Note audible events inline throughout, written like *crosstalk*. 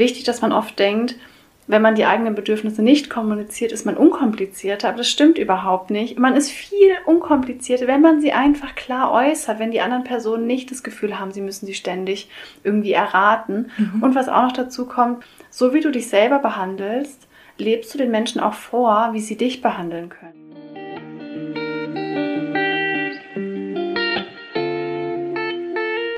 wichtig, dass man oft denkt, wenn man die eigenen Bedürfnisse nicht kommuniziert, ist man unkomplizierter. Aber das stimmt überhaupt nicht. Man ist viel unkomplizierter, wenn man sie einfach klar äußert, wenn die anderen Personen nicht das Gefühl haben, sie müssen sie ständig irgendwie erraten. Mhm. Und was auch noch dazu kommt, so wie du dich selber behandelst, lebst du den Menschen auch vor, wie sie dich behandeln können.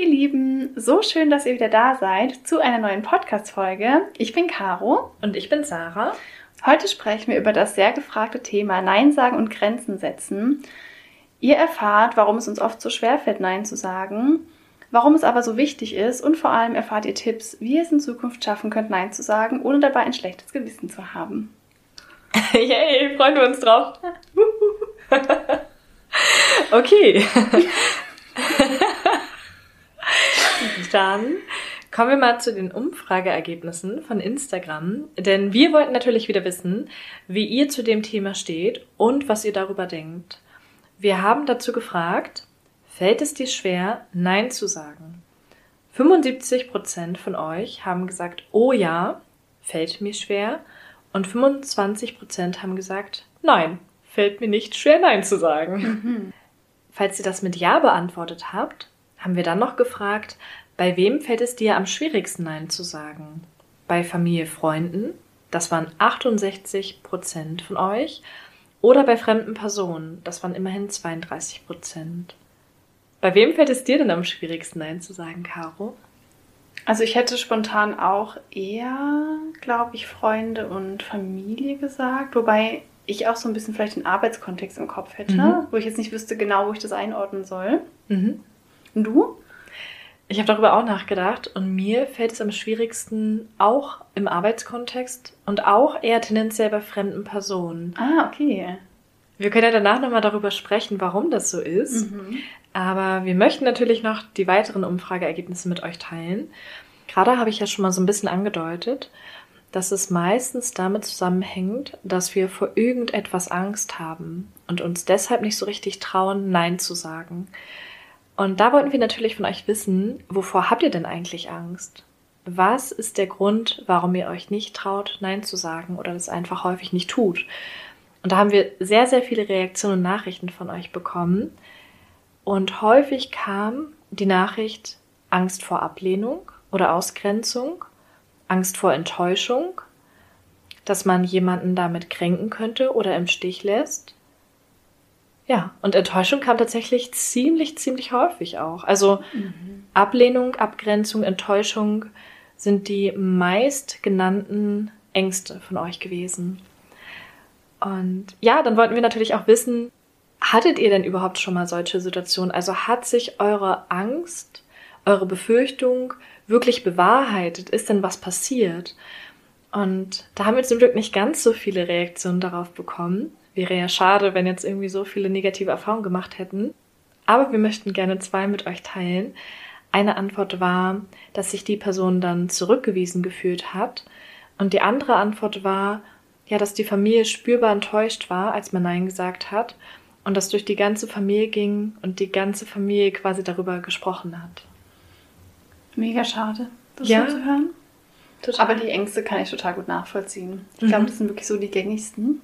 Ihr Lieben, so schön, dass ihr wieder da seid zu einer neuen Podcast-Folge. Ich bin Caro. Und ich bin Sarah. Heute sprechen wir über das sehr gefragte Thema Nein sagen und Grenzen setzen. Ihr erfahrt, warum es uns oft so schwer fällt, Nein zu sagen, warum es aber so wichtig ist und vor allem erfahrt ihr Tipps, wie ihr es in Zukunft schaffen könnt, Nein zu sagen, ohne dabei ein schlechtes Gewissen zu haben. *laughs* Yay, freuen wir uns drauf. *laughs* *laughs* okay. *laughs* Dann kommen wir mal zu den Umfrageergebnissen von Instagram, denn wir wollten natürlich wieder wissen, wie ihr zu dem Thema steht und was ihr darüber denkt. Wir haben dazu gefragt, fällt es dir schwer, Nein zu sagen? 75% von euch haben gesagt, oh ja, fällt mir schwer. Und 25% haben gesagt, nein, fällt mir nicht schwer, Nein zu sagen. Mhm. Falls ihr das mit Ja beantwortet habt, haben wir dann noch gefragt, bei wem fällt es dir am schwierigsten Nein zu sagen? Bei Familie, Freunden, das waren 68 Prozent von euch, oder bei fremden Personen, das waren immerhin 32 Prozent. Bei wem fällt es dir denn am schwierigsten Nein zu sagen, Caro? Also ich hätte spontan auch eher, glaube ich, Freunde und Familie gesagt, wobei ich auch so ein bisschen vielleicht den Arbeitskontext im Kopf hätte, mhm. wo ich jetzt nicht wüsste genau, wo ich das einordnen soll. Mhm. Und du? Ich habe darüber auch nachgedacht und mir fällt es am schwierigsten auch im Arbeitskontext und auch eher tendenziell bei fremden Personen. Ah, okay. Wir können ja danach nochmal darüber sprechen, warum das so ist. Mhm. Aber wir möchten natürlich noch die weiteren Umfrageergebnisse mit euch teilen. Gerade habe ich ja schon mal so ein bisschen angedeutet, dass es meistens damit zusammenhängt, dass wir vor irgendetwas Angst haben und uns deshalb nicht so richtig trauen, Nein zu sagen. Und da wollten wir natürlich von euch wissen, wovor habt ihr denn eigentlich Angst? Was ist der Grund, warum ihr euch nicht traut, Nein zu sagen oder das einfach häufig nicht tut? Und da haben wir sehr, sehr viele Reaktionen und Nachrichten von euch bekommen. Und häufig kam die Nachricht Angst vor Ablehnung oder Ausgrenzung, Angst vor Enttäuschung, dass man jemanden damit kränken könnte oder im Stich lässt, ja, und Enttäuschung kam tatsächlich ziemlich, ziemlich häufig auch. Also mhm. Ablehnung, Abgrenzung, Enttäuschung sind die meist genannten Ängste von euch gewesen. Und ja, dann wollten wir natürlich auch wissen, hattet ihr denn überhaupt schon mal solche Situationen? Also hat sich eure Angst, eure Befürchtung wirklich bewahrheitet? Ist denn was passiert? Und da haben wir zum Glück nicht ganz so viele Reaktionen darauf bekommen. Wäre ja schade, wenn jetzt irgendwie so viele negative Erfahrungen gemacht hätten. Aber wir möchten gerne zwei mit euch teilen. Eine Antwort war, dass sich die Person dann zurückgewiesen gefühlt hat. Und die andere Antwort war, ja, dass die Familie spürbar enttäuscht war, als man Nein gesagt hat. Und das durch die ganze Familie ging und die ganze Familie quasi darüber gesprochen hat. Mega schade, das ja, so zu hören. Total. Aber die Ängste kann ich total gut nachvollziehen. Ich mhm. glaube, das sind wirklich so die gängigsten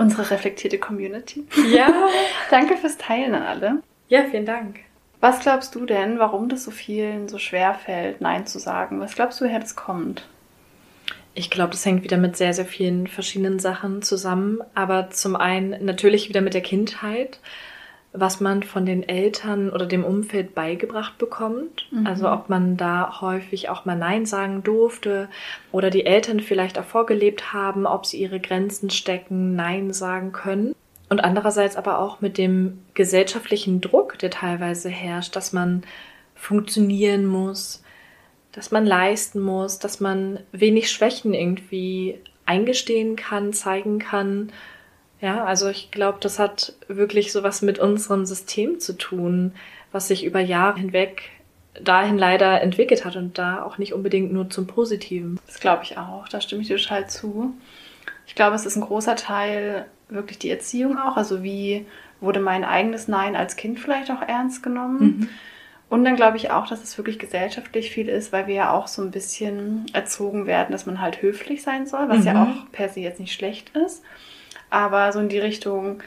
unsere reflektierte Community. Ja. *laughs* Danke fürs Teilen an alle. Ja, vielen Dank. Was glaubst du denn, warum das so vielen so schwer fällt, Nein zu sagen? Was glaubst du, woher das kommt? Ich glaube, das hängt wieder mit sehr, sehr vielen verschiedenen Sachen zusammen. Aber zum einen natürlich wieder mit der Kindheit was man von den Eltern oder dem Umfeld beigebracht bekommt. Mhm. Also ob man da häufig auch mal Nein sagen durfte oder die Eltern vielleicht auch vorgelebt haben, ob sie ihre Grenzen stecken, Nein sagen können. Und andererseits aber auch mit dem gesellschaftlichen Druck, der teilweise herrscht, dass man funktionieren muss, dass man leisten muss, dass man wenig Schwächen irgendwie eingestehen kann, zeigen kann. Ja, also ich glaube, das hat wirklich sowas mit unserem System zu tun, was sich über Jahre hinweg dahin leider entwickelt hat und da auch nicht unbedingt nur zum Positiven. Das glaube ich auch, da stimme ich dir total zu. Ich glaube, es ist ein großer Teil wirklich die Erziehung auch, also wie wurde mein eigenes Nein als Kind vielleicht auch ernst genommen. Mhm. Und dann glaube ich auch, dass es wirklich gesellschaftlich viel ist, weil wir ja auch so ein bisschen erzogen werden, dass man halt höflich sein soll, was mhm. ja auch per se jetzt nicht schlecht ist. Aber so in die Richtung,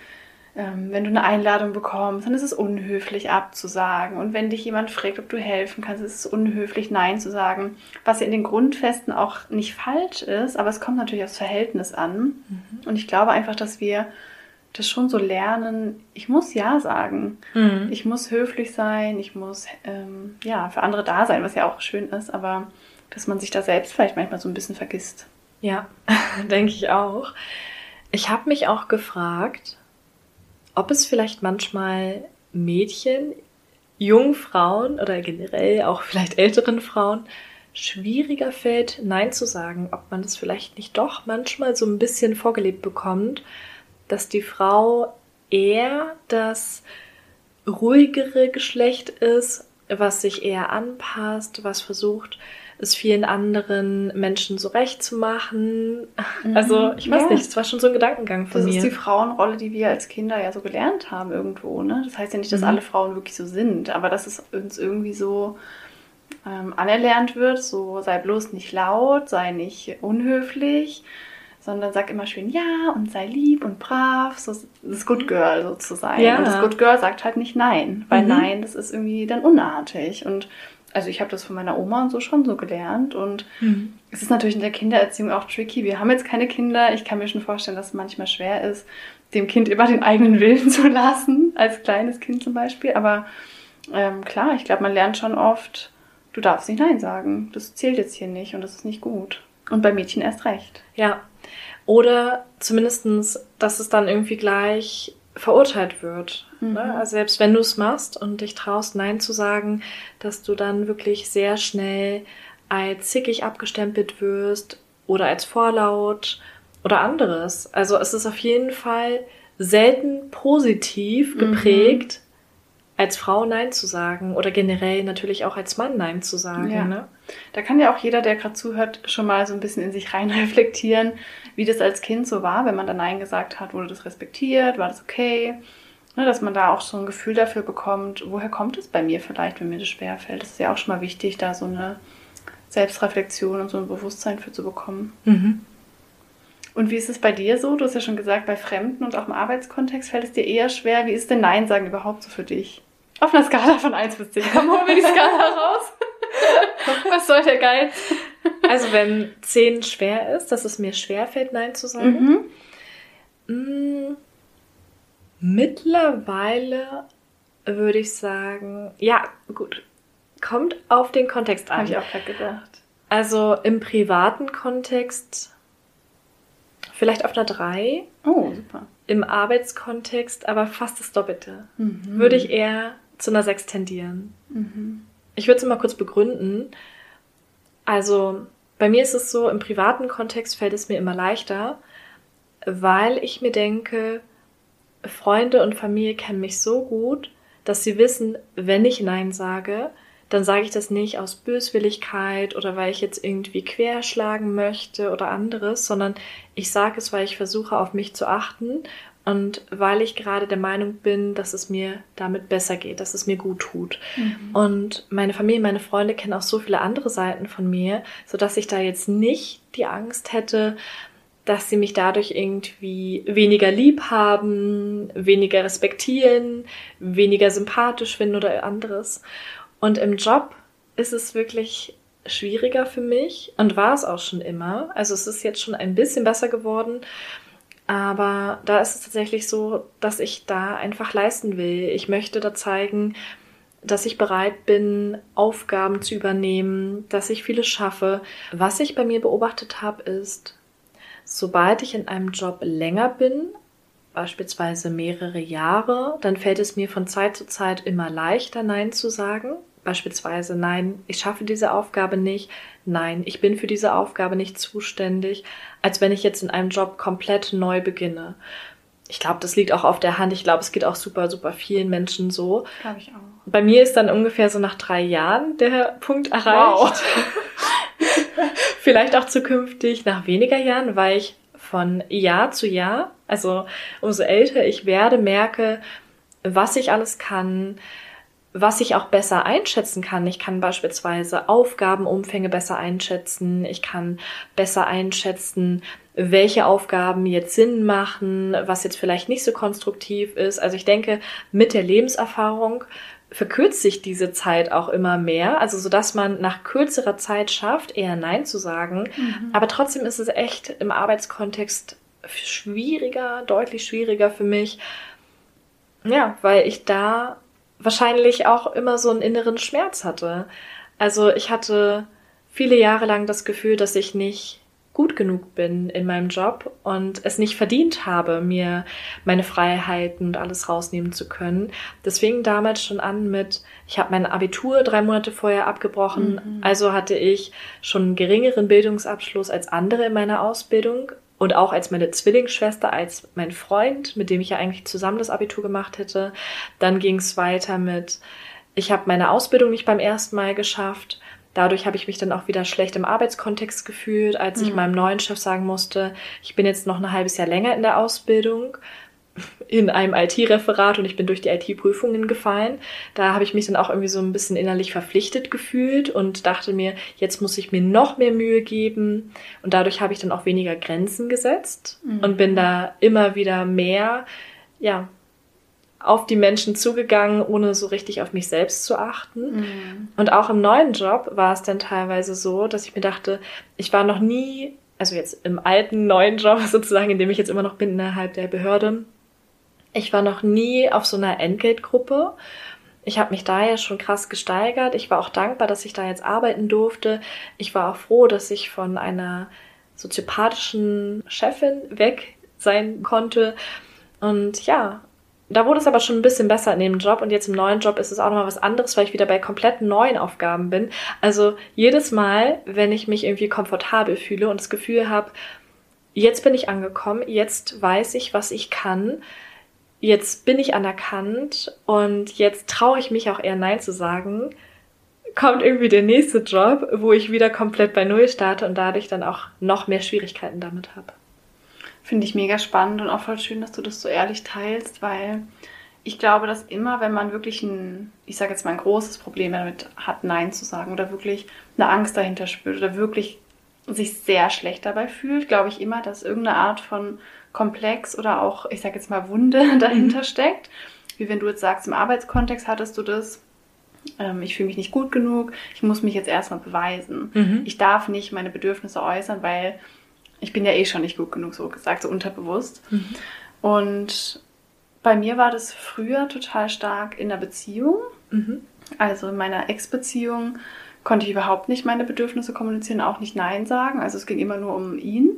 ähm, wenn du eine Einladung bekommst, dann ist es unhöflich abzusagen. Und wenn dich jemand fragt, ob du helfen kannst, ist es unhöflich, Nein zu sagen. Was ja in den Grundfesten auch nicht falsch ist, aber es kommt natürlich aufs Verhältnis an. Mhm. Und ich glaube einfach, dass wir das schon so lernen, ich muss Ja sagen. Mhm. Ich muss höflich sein, ich muss ähm, ja für andere da sein, was ja auch schön ist, aber dass man sich da selbst vielleicht manchmal so ein bisschen vergisst. Ja, *laughs* denke ich auch. Ich habe mich auch gefragt, ob es vielleicht manchmal Mädchen, jungen Frauen oder generell auch vielleicht älteren Frauen schwieriger fällt, Nein zu sagen, ob man das vielleicht nicht doch manchmal so ein bisschen vorgelebt bekommt dass die Frau eher das ruhigere Geschlecht ist, was sich eher anpasst, was versucht, es vielen anderen Menschen so recht zu machen. Mhm. Also, ich weiß ja. nicht, es war schon so ein Gedankengang von das mir. Das ist die Frauenrolle, die wir als Kinder ja so gelernt haben irgendwo. Ne? Das heißt ja nicht, dass mhm. alle Frauen wirklich so sind, aber dass es uns irgendwie so ähm, anerlernt wird, so sei bloß nicht laut, sei nicht unhöflich, sondern sag immer schön ja und sei lieb und brav, so das Good Girl so zu sein. Ja. Und das Good Girl sagt halt nicht nein, weil mhm. nein, das ist irgendwie dann unartig. Und also ich habe das von meiner Oma und so schon so gelernt. Und mhm. es ist natürlich in der Kindererziehung auch tricky. Wir haben jetzt keine Kinder. Ich kann mir schon vorstellen, dass es manchmal schwer ist, dem Kind immer den eigenen Willen *laughs* zu lassen, als kleines Kind zum Beispiel. Aber ähm, klar, ich glaube, man lernt schon oft, du darfst nicht Nein sagen. Das zählt jetzt hier nicht und das ist nicht gut. Und bei Mädchen erst recht. Ja, oder zumindestens, dass es dann irgendwie gleich verurteilt wird. Ne? Mhm. Ne? Also selbst wenn du es machst und dich traust, Nein zu sagen, dass du dann wirklich sehr schnell als zickig abgestempelt wirst oder als vorlaut oder anderes. Also es ist auf jeden Fall selten positiv mhm. geprägt, als Frau Nein zu sagen oder generell natürlich auch als Mann Nein zu sagen. Ja. Ne? Da kann ja auch jeder, der gerade zuhört, schon mal so ein bisschen in sich rein *laughs* reflektieren, wie das als Kind so war, wenn man dann Nein gesagt hat, wurde das respektiert, war das okay? Ne, dass man da auch so ein Gefühl dafür bekommt, woher kommt es bei mir vielleicht, wenn mir das schwerfällt. Das ist ja auch schon mal wichtig, da so eine Selbstreflexion und so ein Bewusstsein für zu bekommen. Mhm. Und wie ist es bei dir so? Du hast ja schon gesagt, bei Fremden und auch im Arbeitskontext fällt es dir eher schwer. Wie ist denn Nein sagen überhaupt so für dich? Auf einer Skala von 1 bis 10. Komm, holen wir die Skala raus. *laughs* Was soll der Geiz? Also wenn 10 schwer ist, dass es mir schwer fällt, Nein zu sagen. Mhm. Mm, mittlerweile würde ich sagen, ja, gut. Kommt auf den Kontext an. Habe ich auch gerade gedacht. Also im privaten Kontext vielleicht auf einer 3. Oh, super. Im Arbeitskontext aber fast das Doppelte. Mhm. Würde ich eher zu einer 6 tendieren. Mhm. Ich würde es mal kurz begründen. Also bei mir ist es so, im privaten Kontext fällt es mir immer leichter, weil ich mir denke, Freunde und Familie kennen mich so gut, dass sie wissen, wenn ich Nein sage, dann sage ich das nicht aus Böswilligkeit oder weil ich jetzt irgendwie querschlagen möchte oder anderes, sondern ich sage es, weil ich versuche, auf mich zu achten und weil ich gerade der Meinung bin, dass es mir damit besser geht, dass es mir gut tut. Mhm. Und meine Familie, meine Freunde kennen auch so viele andere Seiten von mir, sodass ich da jetzt nicht die Angst hätte, dass sie mich dadurch irgendwie weniger lieb haben, weniger respektieren, weniger sympathisch finden oder anderes. Und im Job ist es wirklich schwieriger für mich und war es auch schon immer. Also es ist jetzt schon ein bisschen besser geworden. Aber da ist es tatsächlich so, dass ich da einfach leisten will. Ich möchte da zeigen, dass ich bereit bin, Aufgaben zu übernehmen, dass ich vieles schaffe. Was ich bei mir beobachtet habe, ist, sobald ich in einem Job länger bin, beispielsweise mehrere Jahre, dann fällt es mir von Zeit zu Zeit immer leichter, Nein zu sagen beispielsweise, nein, ich schaffe diese Aufgabe nicht, nein, ich bin für diese Aufgabe nicht zuständig, als wenn ich jetzt in einem Job komplett neu beginne. Ich glaube, das liegt auch auf der Hand. Ich glaube, es geht auch super, super vielen Menschen so. Glaube ich auch. Bei mir ist dann ungefähr so nach drei Jahren der Punkt erreicht. Wow. *laughs* Vielleicht auch zukünftig nach weniger Jahren, weil ich von Jahr zu Jahr, also umso älter ich werde, merke, was ich alles kann, was ich auch besser einschätzen kann. Ich kann beispielsweise Aufgabenumfänge besser einschätzen. Ich kann besser einschätzen, welche Aufgaben jetzt Sinn machen, was jetzt vielleicht nicht so konstruktiv ist. Also ich denke, mit der Lebenserfahrung verkürzt sich diese Zeit auch immer mehr, also so dass man nach kürzerer Zeit schafft, eher Nein zu sagen. Mhm. Aber trotzdem ist es echt im Arbeitskontext schwieriger, deutlich schwieriger für mich. Ja, weil ich da wahrscheinlich auch immer so einen inneren Schmerz hatte. Also ich hatte viele Jahre lang das Gefühl, dass ich nicht gut genug bin in meinem Job und es nicht verdient habe, mir meine Freiheiten und alles rausnehmen zu können. Das fing damals schon an mit, ich habe mein Abitur drei Monate vorher abgebrochen, mhm. also hatte ich schon einen geringeren Bildungsabschluss als andere in meiner Ausbildung und auch als meine Zwillingsschwester, als mein Freund, mit dem ich ja eigentlich zusammen das Abitur gemacht hätte. Dann ging es weiter mit, ich habe meine Ausbildung nicht beim ersten Mal geschafft Dadurch habe ich mich dann auch wieder schlecht im Arbeitskontext gefühlt, als ich mhm. meinem neuen Chef sagen musste, ich bin jetzt noch ein halbes Jahr länger in der Ausbildung in einem IT-Referat und ich bin durch die IT-Prüfungen gefallen. Da habe ich mich dann auch irgendwie so ein bisschen innerlich verpflichtet gefühlt und dachte mir, jetzt muss ich mir noch mehr Mühe geben. Und dadurch habe ich dann auch weniger Grenzen gesetzt mhm. und bin da immer wieder mehr, ja, auf die Menschen zugegangen, ohne so richtig auf mich selbst zu achten. Mhm. Und auch im neuen Job war es dann teilweise so, dass ich mir dachte, ich war noch nie, also jetzt im alten neuen Job *laughs* sozusagen, in dem ich jetzt immer noch bin innerhalb der Behörde, ich war noch nie auf so einer Entgeltgruppe. Ich habe mich da ja schon krass gesteigert. Ich war auch dankbar, dass ich da jetzt arbeiten durfte. Ich war auch froh, dass ich von einer soziopathischen Chefin weg sein konnte. Und ja, da wurde es aber schon ein bisschen besser in dem Job und jetzt im neuen Job ist es auch nochmal was anderes, weil ich wieder bei komplett neuen Aufgaben bin. Also jedes Mal, wenn ich mich irgendwie komfortabel fühle und das Gefühl habe, jetzt bin ich angekommen, jetzt weiß ich, was ich kann, jetzt bin ich anerkannt und jetzt traue ich mich auch eher Nein zu sagen, kommt irgendwie der nächste Job, wo ich wieder komplett bei Null starte und dadurch dann auch noch mehr Schwierigkeiten damit habe. Finde ich mega spannend und auch voll schön, dass du das so ehrlich teilst, weil ich glaube, dass immer, wenn man wirklich ein, ich sage jetzt mal ein großes Problem damit hat, Nein zu sagen oder wirklich eine Angst dahinter spürt oder wirklich sich sehr schlecht dabei fühlt, glaube ich immer, dass irgendeine Art von Komplex oder auch, ich sage jetzt mal Wunde *laughs* dahinter mhm. steckt. Wie wenn du jetzt sagst, im Arbeitskontext hattest du das, ähm, ich fühle mich nicht gut genug, ich muss mich jetzt erstmal beweisen. Mhm. Ich darf nicht meine Bedürfnisse äußern, weil ich bin ja eh schon nicht gut genug, so gesagt, so unterbewusst. Mhm. Und bei mir war das früher total stark in der Beziehung. Mhm. Also in meiner Ex-Beziehung konnte ich überhaupt nicht meine Bedürfnisse kommunizieren, auch nicht Nein sagen. Also es ging immer nur um ihn.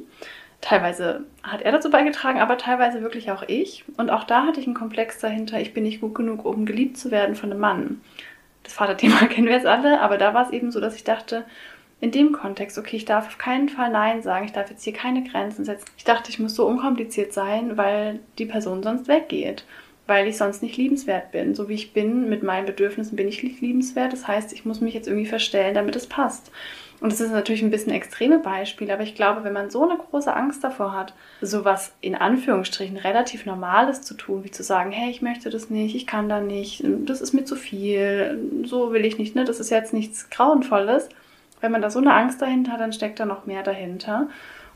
Teilweise hat er dazu beigetragen, aber teilweise wirklich auch ich. Und auch da hatte ich einen Komplex dahinter, ich bin nicht gut genug, um geliebt zu werden von einem Mann. Das Vaterthema *laughs* kennen wir jetzt alle, aber da war es eben so, dass ich dachte, in dem Kontext, okay, ich darf auf keinen Fall Nein sagen, ich darf jetzt hier keine Grenzen setzen. Ich dachte, ich muss so unkompliziert sein, weil die Person sonst weggeht, weil ich sonst nicht liebenswert bin. So wie ich bin, mit meinen Bedürfnissen bin ich nicht liebenswert. Das heißt, ich muss mich jetzt irgendwie verstellen, damit es passt. Und das ist natürlich ein bisschen extreme Beispiel, aber ich glaube, wenn man so eine große Angst davor hat, sowas in Anführungsstrichen relativ Normales zu tun, wie zu sagen, hey, ich möchte das nicht, ich kann da nicht, das ist mir zu viel, so will ich nicht, ne? Das ist jetzt nichts Grauenvolles wenn man da so eine Angst dahinter hat, dann steckt da noch mehr dahinter.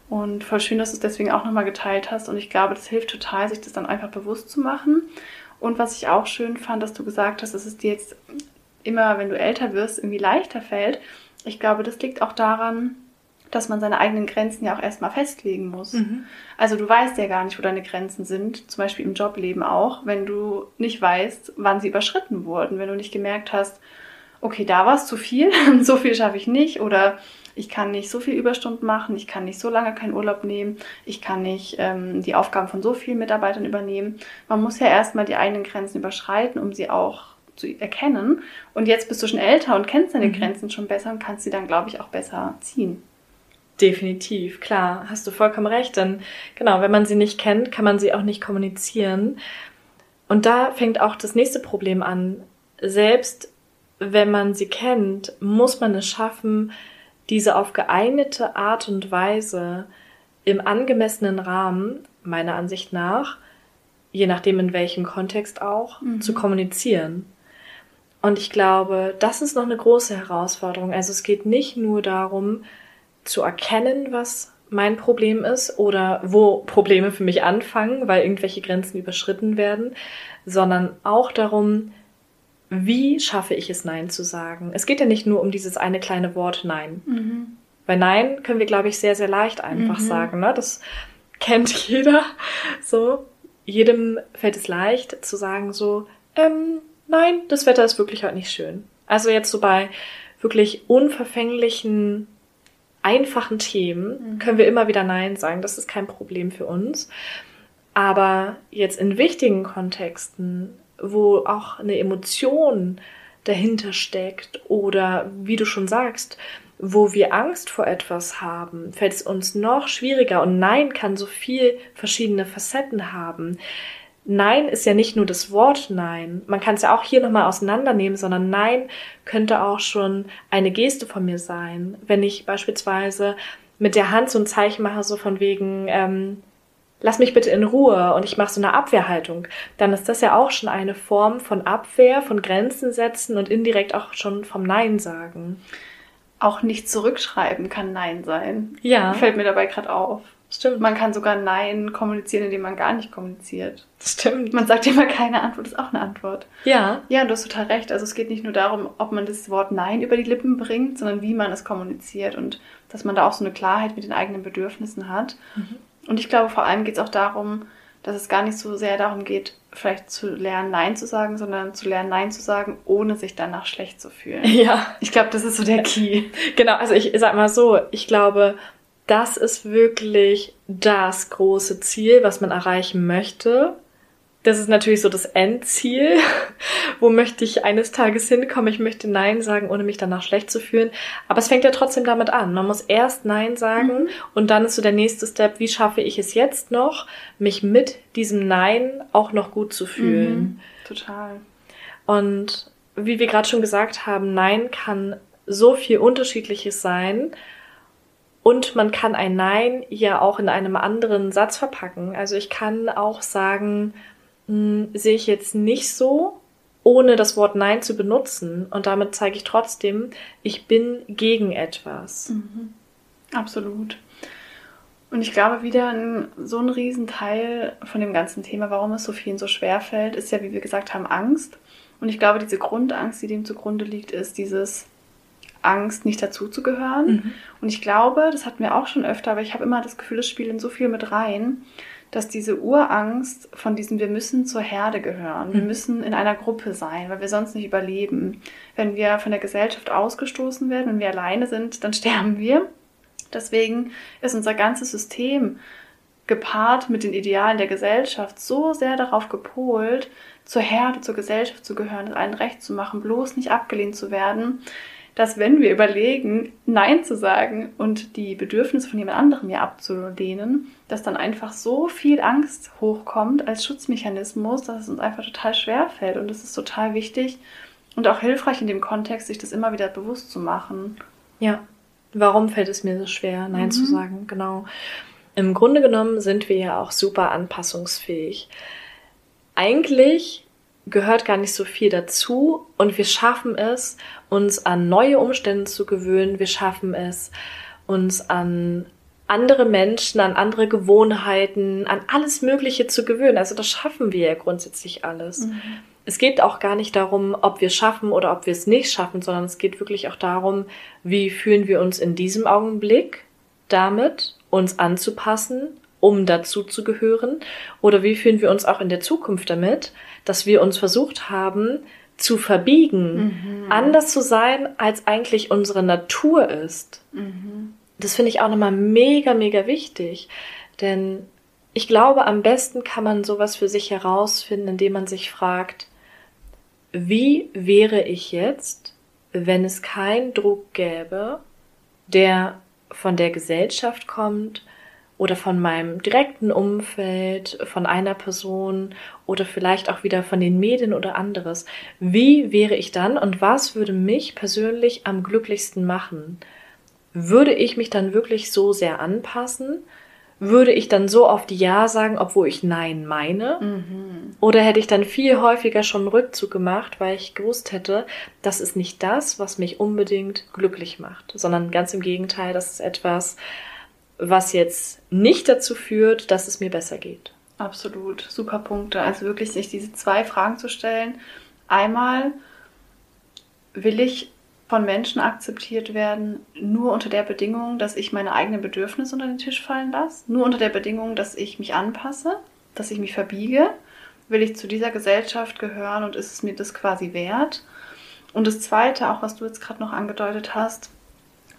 Und voll schön, dass du es deswegen auch nochmal geteilt hast. Und ich glaube, das hilft total, sich das dann einfach bewusst zu machen. Und was ich auch schön fand, dass du gesagt hast, dass es dir jetzt immer, wenn du älter wirst, irgendwie leichter fällt. Ich glaube, das liegt auch daran, dass man seine eigenen Grenzen ja auch erstmal festlegen muss. Mhm. Also du weißt ja gar nicht, wo deine Grenzen sind, zum Beispiel im Jobleben auch, wenn du nicht weißt, wann sie überschritten wurden, wenn du nicht gemerkt hast, okay, da war es zu viel, *laughs* so viel schaffe ich nicht oder ich kann nicht so viel Überstunden machen, ich kann nicht so lange keinen Urlaub nehmen, ich kann nicht ähm, die Aufgaben von so vielen Mitarbeitern übernehmen. Man muss ja erstmal die eigenen Grenzen überschreiten, um sie auch zu erkennen. Und jetzt bist du schon älter und kennst deine Mhm. Grenzen schon besser und kannst sie dann, glaube ich, auch besser ziehen. Definitiv, klar, hast du vollkommen recht. Denn genau, wenn man sie nicht kennt, kann man sie auch nicht kommunizieren. Und da fängt auch das nächste Problem an. Selbst wenn man sie kennt, muss man es schaffen, diese auf geeignete Art und Weise im angemessenen Rahmen, meiner Ansicht nach, je nachdem in welchem Kontext auch, Mhm. zu kommunizieren. Und ich glaube, das ist noch eine große Herausforderung. Also es geht nicht nur darum, zu erkennen, was mein Problem ist oder wo Probleme für mich anfangen, weil irgendwelche Grenzen überschritten werden, sondern auch darum, wie schaffe ich es, Nein zu sagen. Es geht ja nicht nur um dieses eine kleine Wort Nein. Weil Nein können wir, glaube ich, sehr, sehr leicht einfach Mhm. sagen. Ne? Das kennt *laughs* jeder. So, jedem fällt es leicht zu sagen so, ähm, nein, das Wetter ist wirklich heute nicht schön. Also jetzt so bei wirklich unverfänglichen, einfachen Themen Mhm. können wir immer wieder Nein sagen. Das ist kein Problem für uns. Aber jetzt in wichtigen Kontexten, wo auch eine Emotion dahinter steckt oder wie du schon sagst, wo wir Angst vor etwas haben, fällt es uns noch schwieriger und Nein kann so viel verschiedene Facetten haben. Nein ist ja nicht nur das Wort Nein. Man kann es ja auch hier nochmal auseinandernehmen, sondern Nein könnte auch schon eine Geste von mir sein. Wenn ich beispielsweise mit der Hand so ein Zeichen mache, so von wegen, ähm, lass mich bitte in Ruhe und ich mache so eine Abwehrhaltung, dann ist das ja auch schon eine Form von Abwehr, von Grenzen setzen und indirekt auch schon vom Nein sagen. Auch nicht zurückschreiben kann Nein sein. Ja, Fällt mir dabei gerade auf. Stimmt. Man kann sogar Nein kommunizieren, indem man gar nicht kommuniziert. Stimmt. Man sagt immer keine Antwort, ist auch eine Antwort. Ja, Ja, du hast total recht. Also es geht nicht nur darum, ob man das Wort Nein über die Lippen bringt, sondern wie man es kommuniziert und dass man da auch so eine Klarheit mit den eigenen Bedürfnissen hat. Und ich glaube, vor allem geht es auch darum, dass es gar nicht so sehr darum geht, vielleicht zu lernen, Nein zu sagen, sondern zu lernen, Nein zu sagen, ohne sich danach schlecht zu fühlen. ja. Ich glaube, das ist so der Key. *laughs* Genau, also ich sag mal so, ich glaube, das ist wirklich das große Ziel, was man erreichen möchte. Das ist natürlich so das Endziel. *laughs* Wo möchte ich eines Tages hinkommen? Ich möchte Nein sagen, ohne mich danach schlecht zu fühlen. Aber es fängt ja trotzdem damit an. Man muss erst Nein sagen und dann ist so der nächste Step, wie schaffe ich es jetzt noch, mich mit diesem Nein auch noch gut zu fühlen. Mhm. Total. Und wie wir gerade schon gesagt haben, Nein kann so viel Unterschiedliches sein. Und man kann ein Nein ja auch in einem anderen Satz verpacken. Also ich kann auch sagen, hm, sehe ich jetzt nicht so, ohne das Wort Nein zu benutzen. Und damit zeige ich trotzdem, ich bin gegen etwas. Absolut. Und ich glaube, wieder ein, so ein Riesenteil von dem ganzen Thema, warum es so vielen so schwer fällt, ist ja, wie wir gesagt haben, Angst. Und ich glaube, diese Grundangst, die dem zugrunde liegt, ist dieses Angst, nicht dazuzugehören. Mhm. Und ich glaube, das hatten wir auch schon öfter, aber ich habe immer das Gefühl, es spielt in so viel mit rein, dass diese Urangst von diesem, wir müssen zur Herde gehören, wir Mhm. müssen in einer Gruppe sein, weil wir sonst nicht überleben. Wenn wir von der Gesellschaft ausgestoßen werden, wenn wir alleine sind, dann *laughs* sterben wir. Deswegen ist unser ganzes System gepaart mit den Idealen der Gesellschaft so sehr darauf gepolt, zur Herde, zur Gesellschaft zu gehören, es allen recht zu machen, bloß nicht abgelehnt zu werden, dass wenn wir überlegen, Nein zu sagen und die Bedürfnisse von jemand anderem ja abzulehnen, dass dann einfach so viel Angst hochkommt als Schutzmechanismus, dass es uns einfach total schwer fällt. Und es ist total wichtig und auch hilfreich in dem Kontext, sich das immer wieder bewusst zu machen. Ja. Warum fällt es mir so schwer, Nein Mhm. zu sagen? Genau. Im Grunde genommen sind wir ja auch super anpassungsfähig. Eigentlich gehört gar nicht so viel dazu und wir schaffen es, uns an neue Umstände zu gewöhnen. Wir schaffen es, uns an andere Menschen, an andere Gewohnheiten, an alles Mögliche zu gewöhnen. Also das schaffen wir ja grundsätzlich alles. Es geht auch gar nicht darum, ob wir es schaffen oder ob wir es nicht schaffen, sondern es geht wirklich auch darum, wie fühlen wir uns in diesem Augenblick damit, uns anzupassen, um dazu zu gehören, oder wie fühlen wir uns auch in der Zukunft damit, dass wir uns versucht haben, zu verbiegen, anders zu sein, als eigentlich unsere Natur ist. Das finde ich auch nochmal mega, mega wichtig. Denn ich glaube, am besten kann man sowas für sich herausfinden, indem man sich fragt, wie wäre ich jetzt, wenn es keinen Druck gäbe, der von der Gesellschaft kommt oder von meinem direkten Umfeld, von einer Person oder vielleicht auch wieder von den Medien oder anderes. Wie wäre ich dann und was würde mich persönlich am glücklichsten machen? Würde ich mich dann wirklich so sehr anpassen? Würde ich dann so oft Ja sagen, obwohl ich Nein meine? Mhm. Oder hätte ich dann viel häufiger schon Rückzug gemacht, weil ich gewusst hätte, das ist nicht das, was mich unbedingt glücklich macht, sondern ganz im Gegenteil, das ist etwas, was jetzt nicht dazu führt, dass es mir besser geht. Absolut, super Punkte. Also wirklich sich diese zwei Fragen zu stellen. Einmal, will ich von Menschen akzeptiert werden, nur unter der Bedingung, dass ich meine eigenen Bedürfnisse unter den Tisch fallen lasse, nur unter der Bedingung, dass ich mich anpasse, dass ich mich verbiege, will ich zu dieser Gesellschaft gehören und ist es mir das quasi wert? Und das Zweite, auch was du jetzt gerade noch angedeutet hast,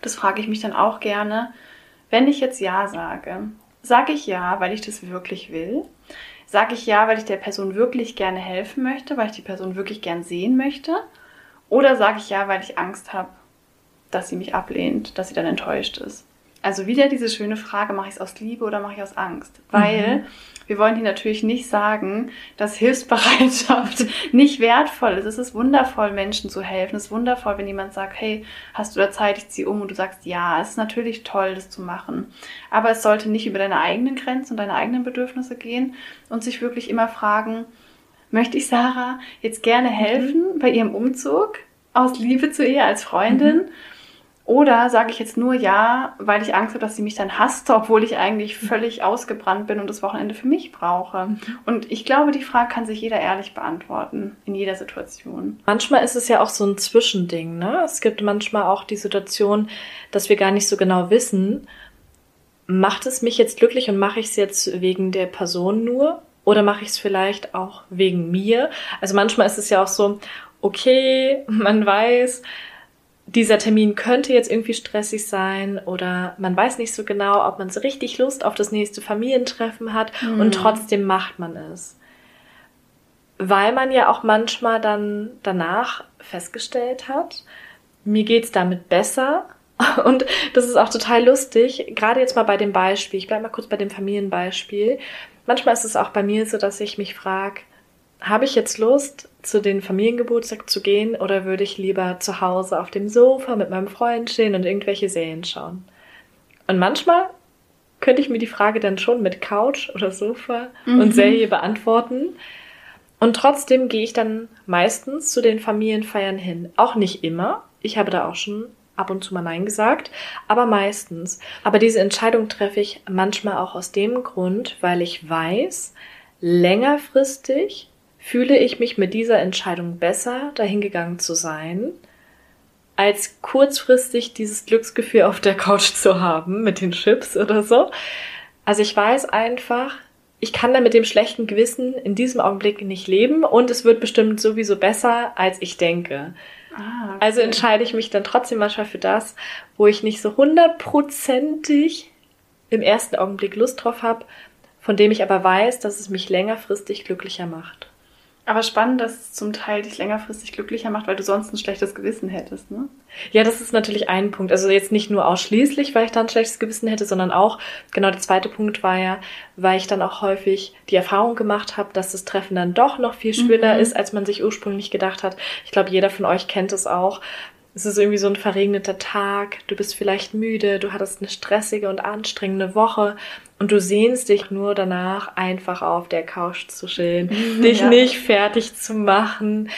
das frage ich mich dann auch gerne, wenn ich jetzt Ja sage, sage ich Ja, weil ich das wirklich will? Sage ich Ja, weil ich der Person wirklich gerne helfen möchte, weil ich die Person wirklich gern sehen möchte? Oder sage ich ja, weil ich Angst habe, dass sie mich ablehnt, dass sie dann enttäuscht ist. Also wieder diese schöne Frage, mache ich es aus Liebe oder mache ich aus Angst? Weil mhm. wir wollen hier natürlich nicht sagen, dass Hilfsbereitschaft *laughs* nicht wertvoll ist. Es ist wundervoll, Menschen zu helfen. Es ist wundervoll, wenn jemand sagt, hey, hast du da Zeit, ich ziehe um und du sagst, ja, es ist natürlich toll, das zu machen. Aber es sollte nicht über deine eigenen Grenzen und deine eigenen Bedürfnisse gehen und sich wirklich immer fragen, möchte ich Sarah jetzt gerne helfen mhm. bei ihrem Umzug aus Liebe zu ihr als Freundin? Mhm. Oder sage ich jetzt nur ja, weil ich Angst habe, dass sie mich dann hasst, *laughs* obwohl ich eigentlich völlig ausgebrannt bin und das Wochenende für mich brauche? Mhm. Und ich glaube, die Frage kann sich jeder ehrlich beantworten, in jeder Situation. Manchmal ist es ja auch so ein Zwischending. Ne? Es gibt manchmal auch die Situation, dass wir gar nicht so genau wissen, macht es mich jetzt glücklich und mache ich es jetzt wegen der Person nur? Oder mache ich es vielleicht auch wegen mir? Also manchmal ist es ja auch so, okay, *laughs* man weiß, dieser Termin könnte jetzt irgendwie stressig sein oder man weiß nicht so genau, ob man so richtig Lust auf das nächste Familientreffen hat mhm. und trotzdem macht man es. Weil man ja auch manchmal dann danach festgestellt hat, mir geht's damit besser. *laughs* Und das ist auch total lustig, gerade jetzt mal bei dem Beispiel, ich bleibe mal kurz bei dem Familienbeispiel. Manchmal ist es auch bei mir so, dass ich mich frage, habe ich jetzt Lust, zu den Familiengeburtstag zu gehen oder würde ich lieber zu Hause auf dem Sofa mit meinem Freund stehen und irgendwelche Serien schauen? Und manchmal könnte ich mir die Frage dann schon mit Couch oder Sofa mhm. und Serie beantworten. Und trotzdem gehe ich dann meistens zu den Familienfeiern hin. Auch nicht immer. Ich habe da auch schon ab und zu mal Nein gesagt, aber meistens. Aber diese Entscheidung treffe ich manchmal auch aus dem Grund, weil ich weiß, längerfristig fühle ich mich mit dieser Entscheidung besser, dahingegangen zu sein, als kurzfristig dieses Glücksgefühl auf der Couch zu haben mit den Chips oder so. Also ich weiß einfach, ich kann da mit dem schlechten Gewissen in diesem Augenblick nicht leben und es wird bestimmt sowieso besser, als ich denke. Ah, okay. Also entscheide ich mich dann trotzdem manchmal für das, wo ich nicht so hundertprozentig im ersten Augenblick Lust drauf habe, von dem ich aber weiß, dass es mich längerfristig glücklicher macht. Aber spannend, dass es zum Teil dich längerfristig glücklicher macht, weil du sonst ein schlechtes Gewissen hättest, ne? Ja, das ist natürlich ein Punkt. Also jetzt nicht nur ausschließlich, weil ich dann ein schlechtes Gewissen hätte, sondern auch, genau der zweite Punkt war ja, weil ich dann auch häufig die Erfahrung gemacht habe, dass das Treffen dann doch noch viel schöner mhm. ist, als man sich ursprünglich gedacht hat. Ich glaube, jeder von euch kennt es auch. Es ist irgendwie so ein verregneter Tag, du bist vielleicht müde, du hattest eine stressige und anstrengende Woche und du sehnst dich nur danach, einfach auf der Couch zu chillen, mhm, dich ja. nicht fertig zu machen,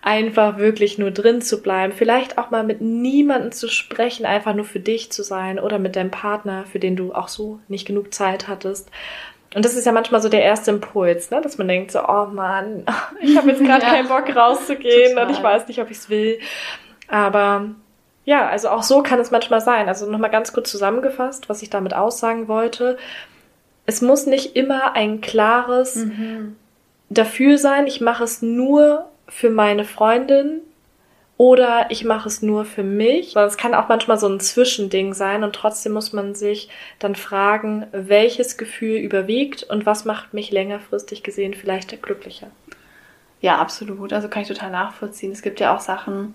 einfach wirklich nur drin zu bleiben, vielleicht auch mal mit niemandem zu sprechen, einfach nur für dich zu sein oder mit deinem Partner, für den du auch so nicht genug Zeit hattest. Und das ist ja manchmal so der erste Impuls, ne? dass man denkt so, oh Mann, *laughs* ich habe jetzt gerade *laughs* ja. keinen Bock rauszugehen Total. und ich weiß nicht, ob ich es will. Aber ja, also auch so kann es manchmal sein. Also nochmal ganz kurz zusammengefasst, was ich damit aussagen wollte. Es muss nicht immer ein klares mhm. dafür sein, ich mache es nur für meine Freundin oder ich mache es nur für mich. Sondern es kann auch manchmal so ein Zwischending sein und trotzdem muss man sich dann fragen, welches Gefühl überwiegt und was macht mich längerfristig gesehen vielleicht glücklicher. Ja, absolut. Also kann ich total nachvollziehen. Es gibt ja auch Sachen,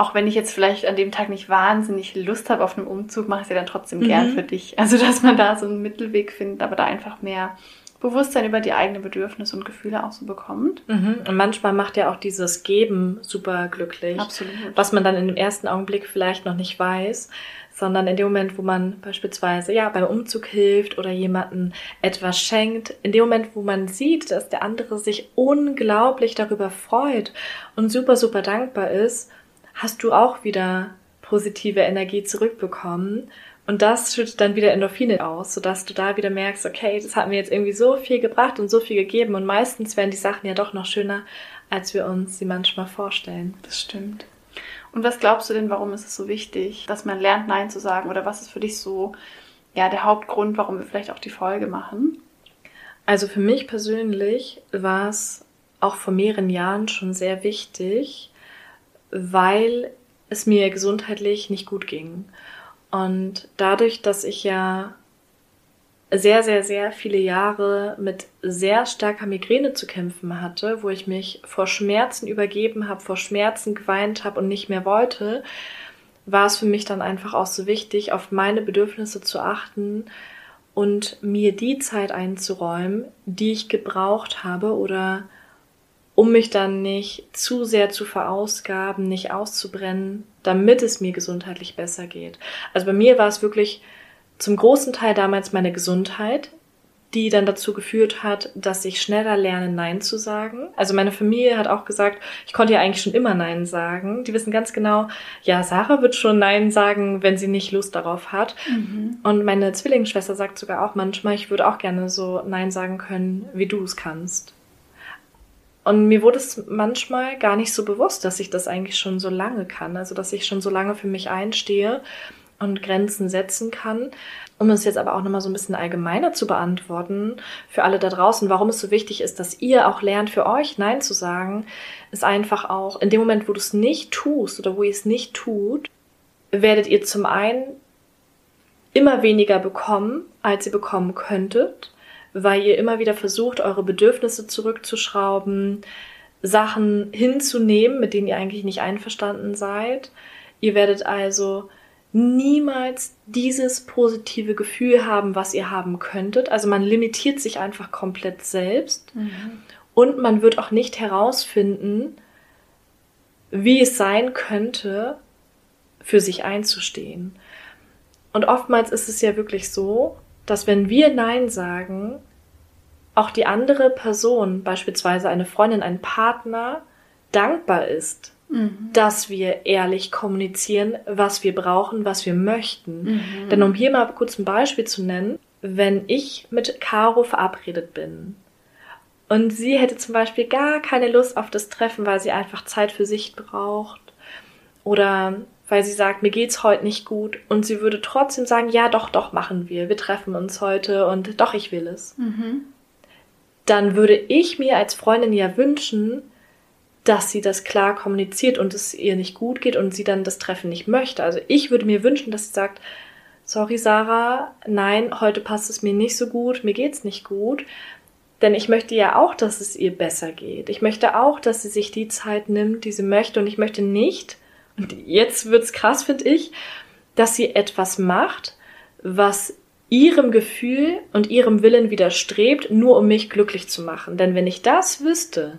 auch wenn ich jetzt vielleicht an dem Tag nicht wahnsinnig Lust habe auf einen Umzug, mache ich es ja dann trotzdem mhm. gern für dich. Also, dass man da so einen Mittelweg findet, aber da einfach mehr Bewusstsein über die eigenen Bedürfnisse und Gefühle auch so bekommt. Mhm. Und manchmal macht ja auch dieses Geben super glücklich. Absolut. Was man dann in dem ersten Augenblick vielleicht noch nicht weiß, sondern in dem Moment, wo man beispielsweise ja beim Umzug hilft oder jemanden etwas schenkt, in dem Moment, wo man sieht, dass der andere sich unglaublich darüber freut und super, super dankbar ist, hast du auch wieder positive Energie zurückbekommen. Und das schüttet dann wieder Endorphine aus, sodass du da wieder merkst, okay, das hat mir jetzt irgendwie so viel gebracht und so viel gegeben. Und meistens werden die Sachen ja doch noch schöner, als wir uns sie manchmal vorstellen. Das stimmt. Und was glaubst du denn, warum ist es so wichtig, dass man lernt, Nein zu sagen? Oder was ist für dich so ja, der Hauptgrund, warum wir vielleicht auch die Folge machen? Also für mich persönlich war es auch vor mehreren Jahren schon sehr wichtig, weil es mir gesundheitlich nicht gut ging. Und dadurch, dass ich ja sehr, sehr, sehr viele Jahre mit sehr starker Migräne zu kämpfen hatte, wo ich mich vor Schmerzen übergeben habe, vor Schmerzen geweint habe und nicht mehr wollte, war es für mich dann einfach auch so wichtig, auf meine Bedürfnisse zu achten und mir die Zeit einzuräumen, die ich gebraucht habe oder um mich dann nicht zu sehr zu verausgaben, nicht auszubrennen, damit es mir gesundheitlich besser geht. Also bei mir war es wirklich zum großen Teil damals meine Gesundheit, die dann dazu geführt hat, dass ich schneller lerne, Nein zu sagen. Also meine Familie hat auch gesagt, ich konnte ja eigentlich schon immer Nein sagen. Die wissen ganz genau, ja, Sarah wird schon Nein sagen, wenn sie nicht Lust darauf hat. Mhm. Und meine Zwillingsschwester sagt sogar auch manchmal, ich würde auch gerne so Nein sagen können, wie du es kannst. Und mir wurde es manchmal gar nicht so bewusst, dass ich das eigentlich schon so lange kann. Also, dass ich schon so lange für mich einstehe und Grenzen setzen kann. Um es jetzt aber auch nochmal so ein bisschen allgemeiner zu beantworten, für alle da draußen, warum es so wichtig ist, dass ihr auch lernt, für euch Nein zu sagen, ist einfach auch, in dem Moment, wo du es nicht tust oder wo ihr es nicht tut, werdet ihr zum einen immer weniger bekommen, als ihr bekommen könntet weil ihr immer wieder versucht, eure Bedürfnisse zurückzuschrauben, Sachen hinzunehmen, mit denen ihr eigentlich nicht einverstanden seid. Ihr werdet also niemals dieses positive Gefühl haben, was ihr haben könntet. Also man limitiert sich einfach komplett selbst mhm. und man wird auch nicht herausfinden, wie es sein könnte, für sich einzustehen. Und oftmals ist es ja wirklich so, dass wenn wir Nein sagen, auch die andere Person, beispielsweise eine Freundin, ein Partner, dankbar ist, mhm. dass wir ehrlich kommunizieren, was wir brauchen, was wir möchten. Mhm. Denn um hier mal kurz ein Beispiel zu nennen, wenn ich mit Caro verabredet bin und sie hätte zum Beispiel gar keine Lust auf das Treffen, weil sie einfach Zeit für sich braucht oder weil sie sagt, mir geht's heute nicht gut und sie würde trotzdem sagen, ja, doch, doch, machen wir, wir treffen uns heute und doch, ich will es. Mhm. Dann würde ich mir als Freundin ja wünschen, dass sie das klar kommuniziert und es ihr nicht gut geht und sie dann das Treffen nicht möchte. Also ich würde mir wünschen, dass sie sagt, sorry Sarah, nein, heute passt es mir nicht so gut, mir geht's nicht gut. Denn ich möchte ja auch, dass es ihr besser geht. Ich möchte auch, dass sie sich die Zeit nimmt, die sie möchte. Und ich möchte nicht, und jetzt wird's krass, finde ich, dass sie etwas macht, was ihrem Gefühl und ihrem Willen widerstrebt, nur um mich glücklich zu machen. Denn wenn ich das wüsste,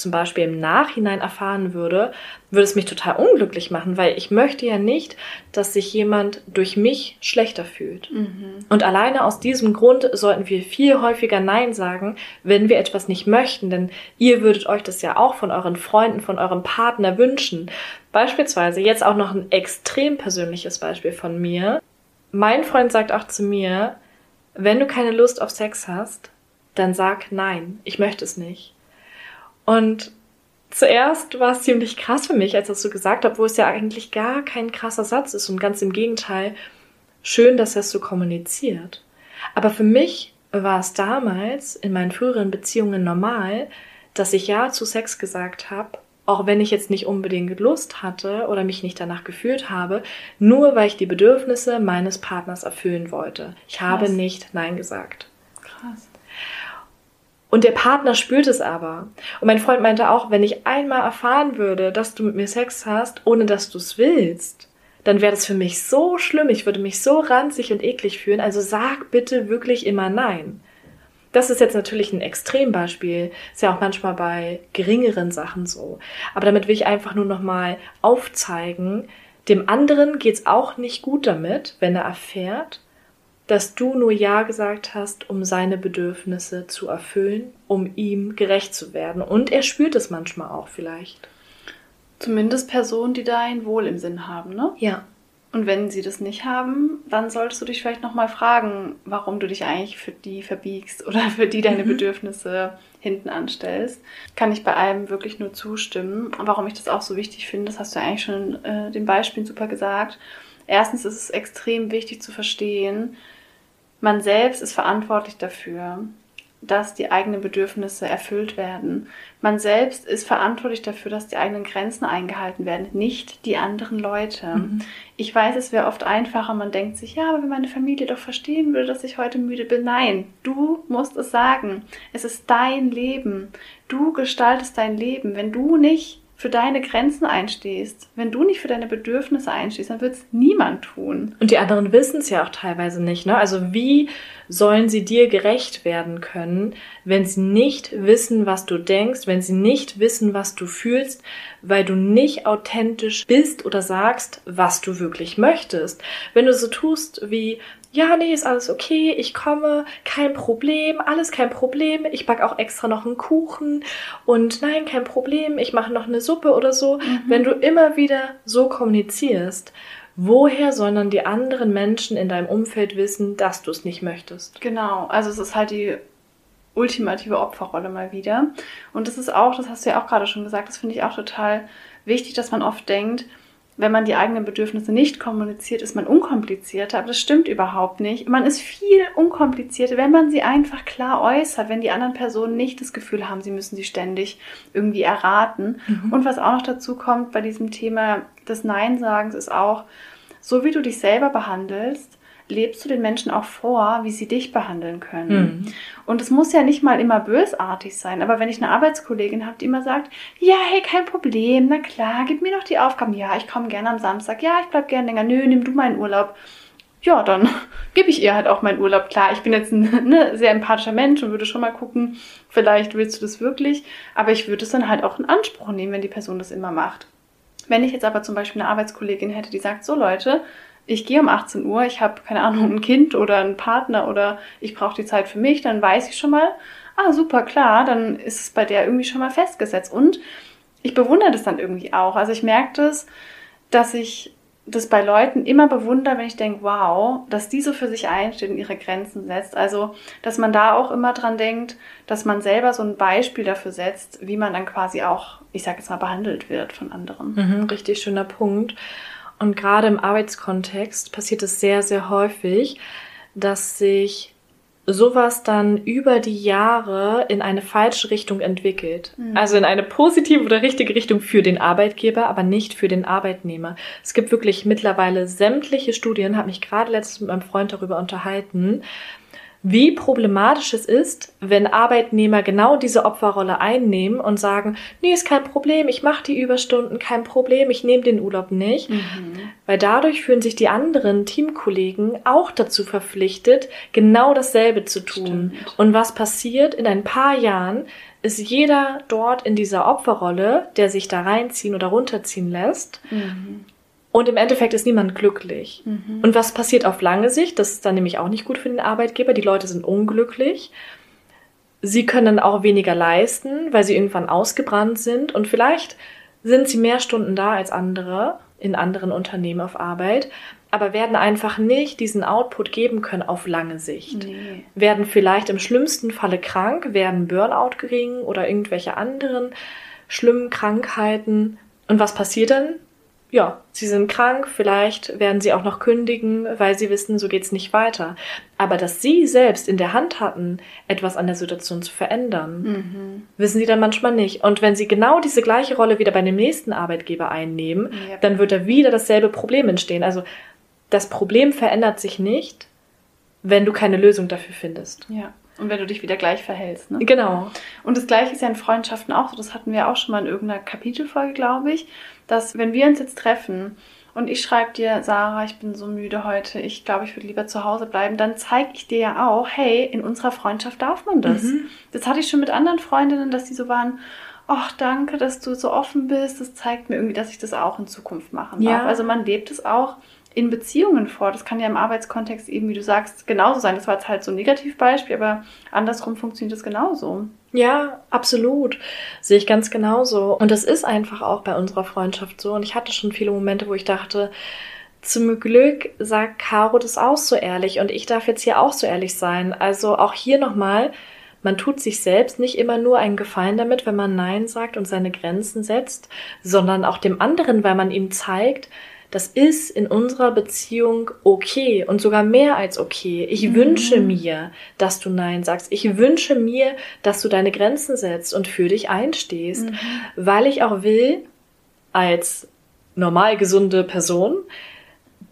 zum Beispiel im Nachhinein erfahren würde, würde es mich total unglücklich machen, weil ich möchte ja nicht, dass sich jemand durch mich schlechter fühlt. Mhm. Und alleine aus diesem Grund sollten wir viel häufiger Nein sagen, wenn wir etwas nicht möchten, denn ihr würdet euch das ja auch von euren Freunden, von eurem Partner wünschen. Beispielsweise jetzt auch noch ein extrem persönliches Beispiel von mir. Mein Freund sagt auch zu mir, wenn du keine Lust auf Sex hast, dann sag nein, ich möchte es nicht. Und zuerst war es ziemlich krass für mich, als er das so gesagt hat, wo es ja eigentlich gar kein krasser Satz ist und ganz im Gegenteil, schön, dass er es so kommuniziert. Aber für mich war es damals in meinen früheren Beziehungen normal, dass ich Ja zu Sex gesagt habe, auch wenn ich jetzt nicht unbedingt Lust hatte oder mich nicht danach gefühlt habe, nur weil ich die Bedürfnisse meines Partners erfüllen wollte. Ich Krass. habe nicht Nein gesagt. Krass. Und der Partner spürt es aber. Und mein Freund meinte auch, wenn ich einmal erfahren würde, dass du mit mir Sex hast, ohne dass du es willst, dann wäre das für mich so schlimm. Ich würde mich so ranzig und eklig fühlen. Also sag bitte wirklich immer nein. Das ist jetzt natürlich ein Extrembeispiel. Ist ja auch manchmal bei geringeren Sachen so. Aber damit will ich einfach nur nochmal aufzeigen, dem anderen geht's auch nicht gut damit, wenn er erfährt, dass du nur Ja gesagt hast, um seine Bedürfnisse zu erfüllen, um ihm gerecht zu werden. Und er spürt es manchmal auch vielleicht. Zumindest Personen, die da ein Wohl im Sinn haben, ne? Ja. Und wenn sie das nicht haben, dann solltest du dich vielleicht nochmal fragen, warum du dich eigentlich für die verbiegst oder für die deine mhm. Bedürfnisse hinten anstellst. Kann ich bei allem wirklich nur zustimmen. Warum ich das auch so wichtig finde, das hast du eigentlich schon äh, den Beispielen super gesagt. Erstens ist es extrem wichtig zu verstehen, man selbst ist verantwortlich dafür, dass die eigenen Bedürfnisse erfüllt werden. Man selbst ist verantwortlich dafür, dass die eigenen Grenzen eingehalten werden, nicht die anderen Leute. Mhm. Ich weiß, es wäre oft einfacher, man denkt sich, ja, aber wenn meine Familie doch verstehen würde, dass ich heute müde bin. Nein, du musst es sagen. Es ist dein Leben. Du gestaltest dein Leben. Wenn du nicht für deine Grenzen einstehst, wenn du nicht für deine Bedürfnisse einstehst, dann wird es niemand tun. Und die anderen wissen es ja auch teilweise nicht. Ne? Also wie sollen sie dir gerecht werden können, wenn sie nicht wissen, was du denkst, wenn sie nicht wissen, was du fühlst, weil du nicht authentisch bist oder sagst, was du wirklich möchtest. Wenn du so tust wie, ja, nee, ist alles okay, ich komme, kein Problem, alles kein Problem, ich back auch extra noch einen Kuchen und nein, kein Problem, ich mache noch eine Suppe oder so. Mhm. Wenn du immer wieder so kommunizierst, woher sollen dann die anderen Menschen in deinem Umfeld wissen, dass du es nicht möchtest? Genau, also es ist halt die ultimative Opferrolle mal wieder. Und das ist auch, das hast du ja auch gerade schon gesagt, das finde ich auch total wichtig, dass man oft denkt, wenn man die eigenen Bedürfnisse nicht kommuniziert, ist man unkomplizierter. Aber das stimmt überhaupt nicht. Man ist viel unkomplizierter, wenn man sie einfach klar äußert, wenn die anderen Personen nicht das Gefühl haben, sie müssen sie ständig irgendwie erraten. Mhm. Und was auch noch dazu kommt bei diesem Thema des Nein-Sagens, ist auch, so wie du dich selber behandelst, lebst du den Menschen auch vor, wie sie dich behandeln können. Mhm. Und es muss ja nicht mal immer bösartig sein, aber wenn ich eine Arbeitskollegin habe, die immer sagt, ja, hey, kein Problem, na klar, gib mir doch die Aufgaben, ja, ich komme gerne am Samstag, ja, ich bleib gerne länger, nö, nimm du meinen Urlaub. Ja, dann *laughs* gebe ich ihr halt auch meinen Urlaub. Klar, ich bin jetzt ein *laughs* ne, sehr empathischer Mensch und würde schon mal gucken, vielleicht willst du das wirklich, aber ich würde es dann halt auch in Anspruch nehmen, wenn die Person das immer macht. Wenn ich jetzt aber zum Beispiel eine Arbeitskollegin hätte, die sagt, so Leute, ich gehe um 18 Uhr, ich habe keine Ahnung, ein Kind oder einen Partner oder ich brauche die Zeit für mich, dann weiß ich schon mal, ah, super, klar, dann ist es bei der irgendwie schon mal festgesetzt. Und ich bewundere das dann irgendwie auch. Also ich merke das, dass ich das bei Leuten immer bewundere, wenn ich denke, wow, dass die so für sich einsteht und ihre Grenzen setzt. Also, dass man da auch immer dran denkt, dass man selber so ein Beispiel dafür setzt, wie man dann quasi auch, ich sage jetzt mal, behandelt wird von anderen. Mhm, richtig schöner Punkt. Und gerade im Arbeitskontext passiert es sehr, sehr häufig, dass sich sowas dann über die Jahre in eine falsche Richtung entwickelt. Mhm. Also in eine positive oder richtige Richtung für den Arbeitgeber, aber nicht für den Arbeitnehmer. Es gibt wirklich mittlerweile sämtliche Studien, habe mich gerade letztens mit meinem Freund darüber unterhalten, wie problematisch es ist, wenn Arbeitnehmer genau diese Opferrolle einnehmen und sagen, nee, ist kein Problem, ich mache die Überstunden, kein Problem, ich nehme den Urlaub nicht. Mhm. Weil dadurch fühlen sich die anderen Teamkollegen auch dazu verpflichtet, genau dasselbe zu tun. Stimmt. Und was passiert in ein paar Jahren, ist jeder dort in dieser Opferrolle, der sich da reinziehen oder runterziehen lässt. Mhm. Und im Endeffekt ist niemand glücklich. Mhm. Und was passiert auf lange Sicht? Das ist dann nämlich auch nicht gut für den Arbeitgeber. Die Leute sind unglücklich. Sie können auch weniger leisten, weil sie irgendwann ausgebrannt sind. Und vielleicht sind sie mehr Stunden da als andere in anderen Unternehmen auf Arbeit, aber werden einfach nicht diesen Output geben können auf lange Sicht. Nee. Werden vielleicht im schlimmsten Falle krank, werden Burnout kriegen oder irgendwelche anderen schlimmen Krankheiten. Und was passiert dann? Ja, sie sind krank, vielleicht werden sie auch noch kündigen, weil sie wissen, so geht's nicht weiter. Aber dass sie selbst in der Hand hatten, etwas an der Situation zu verändern, mhm. wissen sie dann manchmal nicht. Und wenn sie genau diese gleiche Rolle wieder bei dem nächsten Arbeitgeber einnehmen, ja. dann wird da wieder dasselbe Problem entstehen. Also das Problem verändert sich nicht, wenn du keine Lösung dafür findest. Ja. Und wenn du dich wieder gleich verhältst. Ne? Genau. Und das Gleiche ist ja in Freundschaften auch so. Das hatten wir auch schon mal in irgendeiner Kapitelfolge, glaube ich, dass wenn wir uns jetzt treffen und ich schreibe dir, Sarah, ich bin so müde heute, ich glaube, ich würde lieber zu Hause bleiben, dann zeige ich dir ja auch, hey, in unserer Freundschaft darf man das. Mhm. Das hatte ich schon mit anderen Freundinnen, dass die so waren, ach, danke, dass du so offen bist. Das zeigt mir irgendwie, dass ich das auch in Zukunft machen darf. Ja. Also man lebt es auch in Beziehungen vor. Das kann ja im Arbeitskontext eben, wie du sagst, genauso sein. Das war jetzt halt so ein Negativbeispiel, aber andersrum funktioniert das genauso. Ja, absolut. Sehe ich ganz genauso. Und das ist einfach auch bei unserer Freundschaft so. Und ich hatte schon viele Momente, wo ich dachte, zum Glück sagt Caro das auch so ehrlich und ich darf jetzt hier auch so ehrlich sein. Also auch hier nochmal, man tut sich selbst nicht immer nur einen Gefallen damit, wenn man Nein sagt und seine Grenzen setzt, sondern auch dem anderen, weil man ihm zeigt, das ist in unserer Beziehung okay und sogar mehr als okay. Ich mhm. wünsche mir, dass du Nein sagst. Ich wünsche mir, dass du deine Grenzen setzt und für dich einstehst, mhm. weil ich auch will, als normal gesunde Person,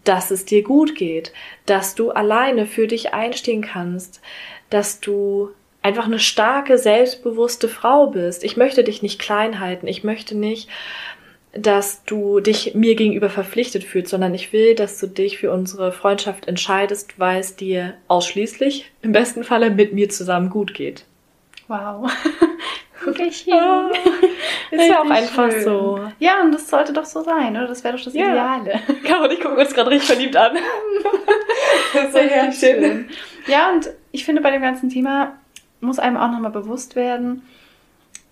dass es dir gut geht, dass du alleine für dich einstehen kannst, dass du einfach eine starke, selbstbewusste Frau bist. Ich möchte dich nicht klein halten. Ich möchte nicht dass du dich mir gegenüber verpflichtet fühlst, sondern ich will, dass du dich für unsere Freundschaft entscheidest, weil es dir ausschließlich im besten Falle mit mir zusammen gut geht. Wow. *laughs* Ah, ist ja auch einfach schön. so. Ja, und das sollte doch so sein, oder? Das wäre doch das ja. Ideale. *laughs* Caro ich gucke uns gerade richtig verliebt an. *laughs* das ist ja, schön. schön. Ja, und ich finde, bei dem ganzen Thema muss einem auch nochmal bewusst werden,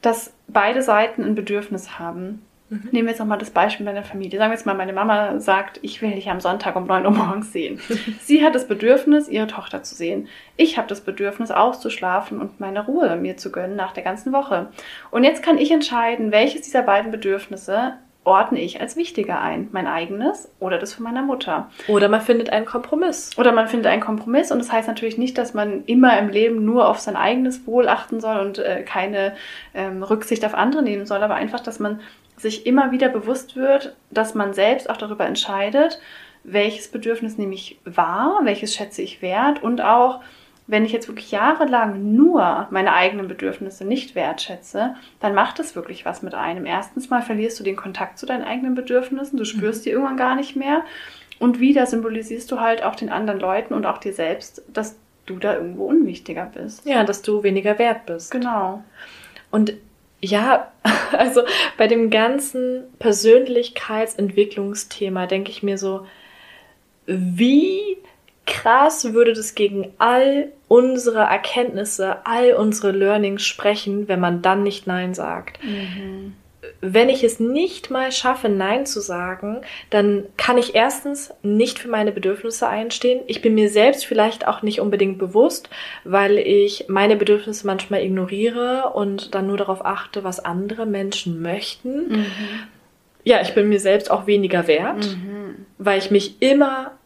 dass beide Seiten ein Bedürfnis haben. Mhm. Nehmen wir jetzt nochmal das Beispiel meiner Familie. Sagen wir jetzt mal, meine Mama sagt, ich will dich am Sonntag um 9 Uhr morgens sehen. *laughs* Sie hat das Bedürfnis, ihre Tochter zu sehen. Ich habe das Bedürfnis, auszuschlafen und meine Ruhe mir zu gönnen nach der ganzen Woche. Und jetzt kann ich entscheiden, welches dieser beiden Bedürfnisse ordne ich als wichtiger ein. Mein eigenes oder das von meiner Mutter. Oder man findet einen Kompromiss. Oder man findet einen Kompromiss und das heißt natürlich nicht, dass man immer im Leben nur auf sein eigenes Wohl achten soll und äh, keine ähm, Rücksicht auf andere nehmen soll, aber einfach, dass man sich immer wieder bewusst wird, dass man selbst auch darüber entscheidet, welches Bedürfnis nehme ich wahr, welches schätze ich wert und auch, wenn ich jetzt wirklich jahrelang nur meine eigenen Bedürfnisse nicht wertschätze, dann macht es wirklich was mit einem. Erstens mal verlierst du den Kontakt zu deinen eigenen Bedürfnissen, du spürst mhm. die irgendwann gar nicht mehr. Und wieder symbolisierst du halt auch den anderen Leuten und auch dir selbst, dass du da irgendwo unwichtiger bist. Ja, dass du weniger wert bist. Genau. Und ja, *laughs* also bei dem ganzen Persönlichkeitsentwicklungsthema denke ich mir so, wie krass würde das gegen all unsere Erkenntnisse, all unsere Learnings sprechen, wenn man dann nicht Nein sagt. Mhm wenn ich es nicht mal schaffe, Nein zu sagen, dann kann ich erstens nicht für meine Bedürfnisse einstehen. Ich bin mir selbst vielleicht auch nicht unbedingt bewusst, weil ich meine Bedürfnisse manchmal ignoriere und dann nur darauf achte, was andere Menschen möchten. Mhm. Ja, ich bin mir selbst auch weniger wert, mhm. weil ich mich immer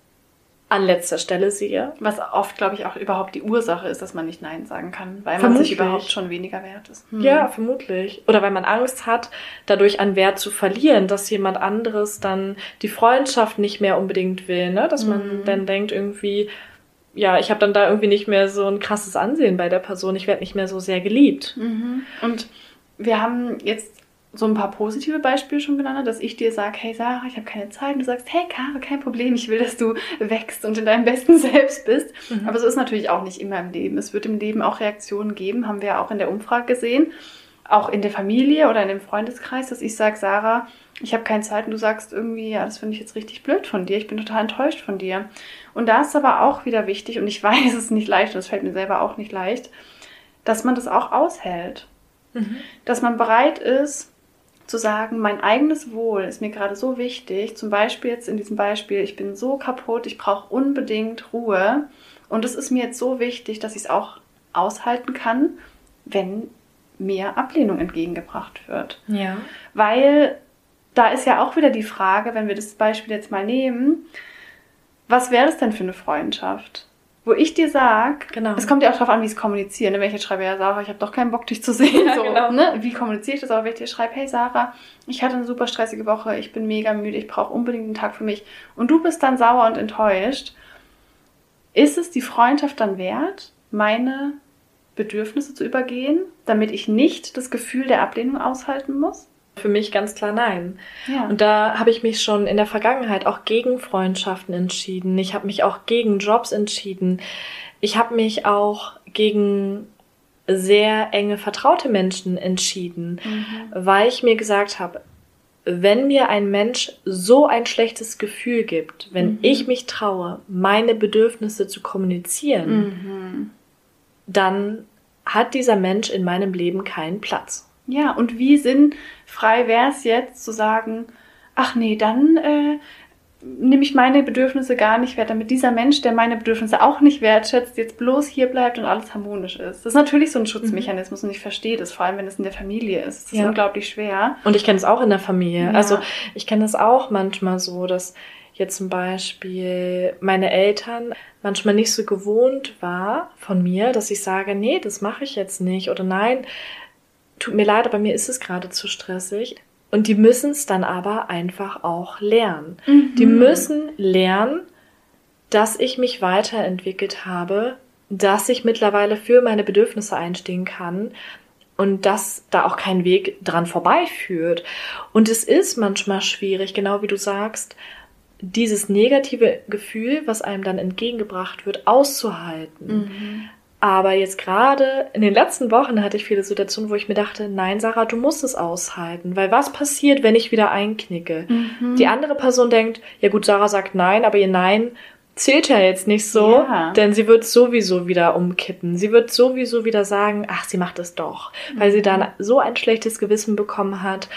an letzter Stelle sehe. Was oft, glaube ich, auch überhaupt die Ursache ist, dass man nicht Nein sagen kann, weil vermutlich. man sich überhaupt schon weniger wert ist. Hm. Ja, vermutlich. Oder weil man Angst hat, dadurch an Wert zu verlieren, dass jemand anderes dann die Freundschaft nicht mehr unbedingt will, ne? Dass man hm. dann denkt irgendwie, ja, ich habe dann da irgendwie nicht mehr so ein krasses Ansehen bei der Person, ich werde nicht mehr so sehr geliebt. Mhm. Und wir haben jetzt so ein paar positive Beispiele schon genannt, dass ich dir sage, hey Sarah, ich habe keine Zeit und du sagst, hey Kare, kein Problem, ich will, dass du wächst und in deinem besten *laughs* Selbst bist. Mhm. Aber so ist natürlich auch nicht immer im Leben. Es wird im Leben auch Reaktionen geben, haben wir ja auch in der Umfrage gesehen, auch in der Familie oder in dem Freundeskreis, dass ich sage, Sarah, ich habe keine Zeit und du sagst irgendwie, ja, das finde ich jetzt richtig blöd von dir, ich bin total enttäuscht von dir. Und da ist aber auch wieder wichtig, und ich *laughs* weiß, es ist nicht leicht und es fällt mir selber auch nicht leicht, dass man das auch aushält. Mhm. Dass man bereit ist, zu sagen, mein eigenes Wohl ist mir gerade so wichtig. Zum Beispiel jetzt in diesem Beispiel, ich bin so kaputt, ich brauche unbedingt Ruhe. Und es ist mir jetzt so wichtig, dass ich es auch aushalten kann, wenn mir Ablehnung entgegengebracht wird. Ja. Weil da ist ja auch wieder die Frage, wenn wir das Beispiel jetzt mal nehmen, was wäre das denn für eine Freundschaft? Wo ich dir sag, genau. es kommt ja auch darauf an, wie ich es kommuniziere. Ne? Wenn ich jetzt schreibe, ja Sarah, ich habe doch keinen Bock, dich zu sehen. *laughs* Ja, so, genau. ne? Wie kommuniziere ich das? Aber wenn ich dir schreibe, hey Sarah, ich hatte eine super stressige Woche, ich bin mega müde, ich brauche unbedingt einen Tag für mich. Und du bist dann sauer und enttäuscht. Ist es die Freundschaft dann wert, meine Bedürfnisse zu übergehen, damit ich nicht das Gefühl der Ablehnung aushalten muss? Für mich ganz klar nein. Ja. Und da habe ich mich schon in der Vergangenheit auch gegen Freundschaften entschieden. Ich habe mich auch gegen Jobs entschieden. Ich habe mich auch gegen sehr enge vertraute Menschen entschieden, mhm. weil ich mir gesagt habe, wenn mir ein Mensch so ein schlechtes Gefühl gibt, wenn mhm. ich mich traue, meine Bedürfnisse zu kommunizieren, mhm. dann hat dieser Mensch in meinem Leben keinen Platz. Ja, und wie sinnfrei wäre es jetzt zu sagen, ach nee, dann äh, nehme ich meine Bedürfnisse gar nicht wert, damit dieser Mensch, der meine Bedürfnisse auch nicht wertschätzt, jetzt bloß hier bleibt und alles harmonisch ist. Das ist natürlich so ein Schutzmechanismus mhm. und ich verstehe das, vor allem wenn es in der Familie ist. Das ist ja. unglaublich schwer. Und ich kenne es auch in der Familie. Ja. Also ich kenne es auch manchmal so, dass jetzt zum Beispiel meine Eltern manchmal nicht so gewohnt war von mir, dass ich sage, nee, das mache ich jetzt nicht oder nein, tut mir leid, aber mir ist es gerade zu stressig. Und die müssen es dann aber einfach auch lernen. Mhm. Die müssen lernen, dass ich mich weiterentwickelt habe, dass ich mittlerweile für meine Bedürfnisse einstehen kann und dass da auch kein Weg dran vorbeiführt. Und es ist manchmal schwierig, genau wie du sagst, dieses negative Gefühl, was einem dann entgegengebracht wird, auszuhalten. Mhm. Aber jetzt gerade in den letzten Wochen hatte ich viele Situationen, wo ich mir dachte, nein, Sarah, du musst es aushalten. Weil was passiert, wenn ich wieder einknicke? Mhm. Die andere Person denkt, ja gut, Sarah sagt nein, aber ihr Nein zählt ja jetzt nicht so, ja. denn sie wird sowieso wieder umkippen. Sie wird sowieso wieder sagen, ach, sie macht es doch, weil mhm. sie dann so ein schlechtes Gewissen bekommen hat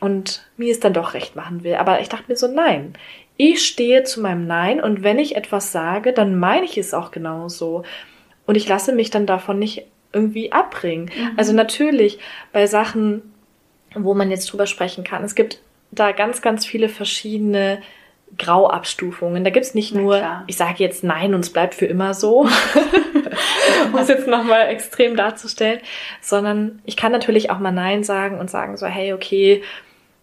und mir es dann doch recht machen will. Aber ich dachte mir so, nein. Ich stehe zu meinem Nein und wenn ich etwas sage, dann meine ich es auch genauso. Und ich lasse mich dann davon nicht irgendwie abbringen. Mhm. Also natürlich bei Sachen, wo man jetzt drüber sprechen kann. Es gibt da ganz, ganz viele verschiedene Grauabstufungen. Da gibt's nicht nur, klar. ich sage jetzt nein und es bleibt für immer so, *laughs* um es jetzt nochmal extrem darzustellen, sondern ich kann natürlich auch mal nein sagen und sagen so, hey, okay,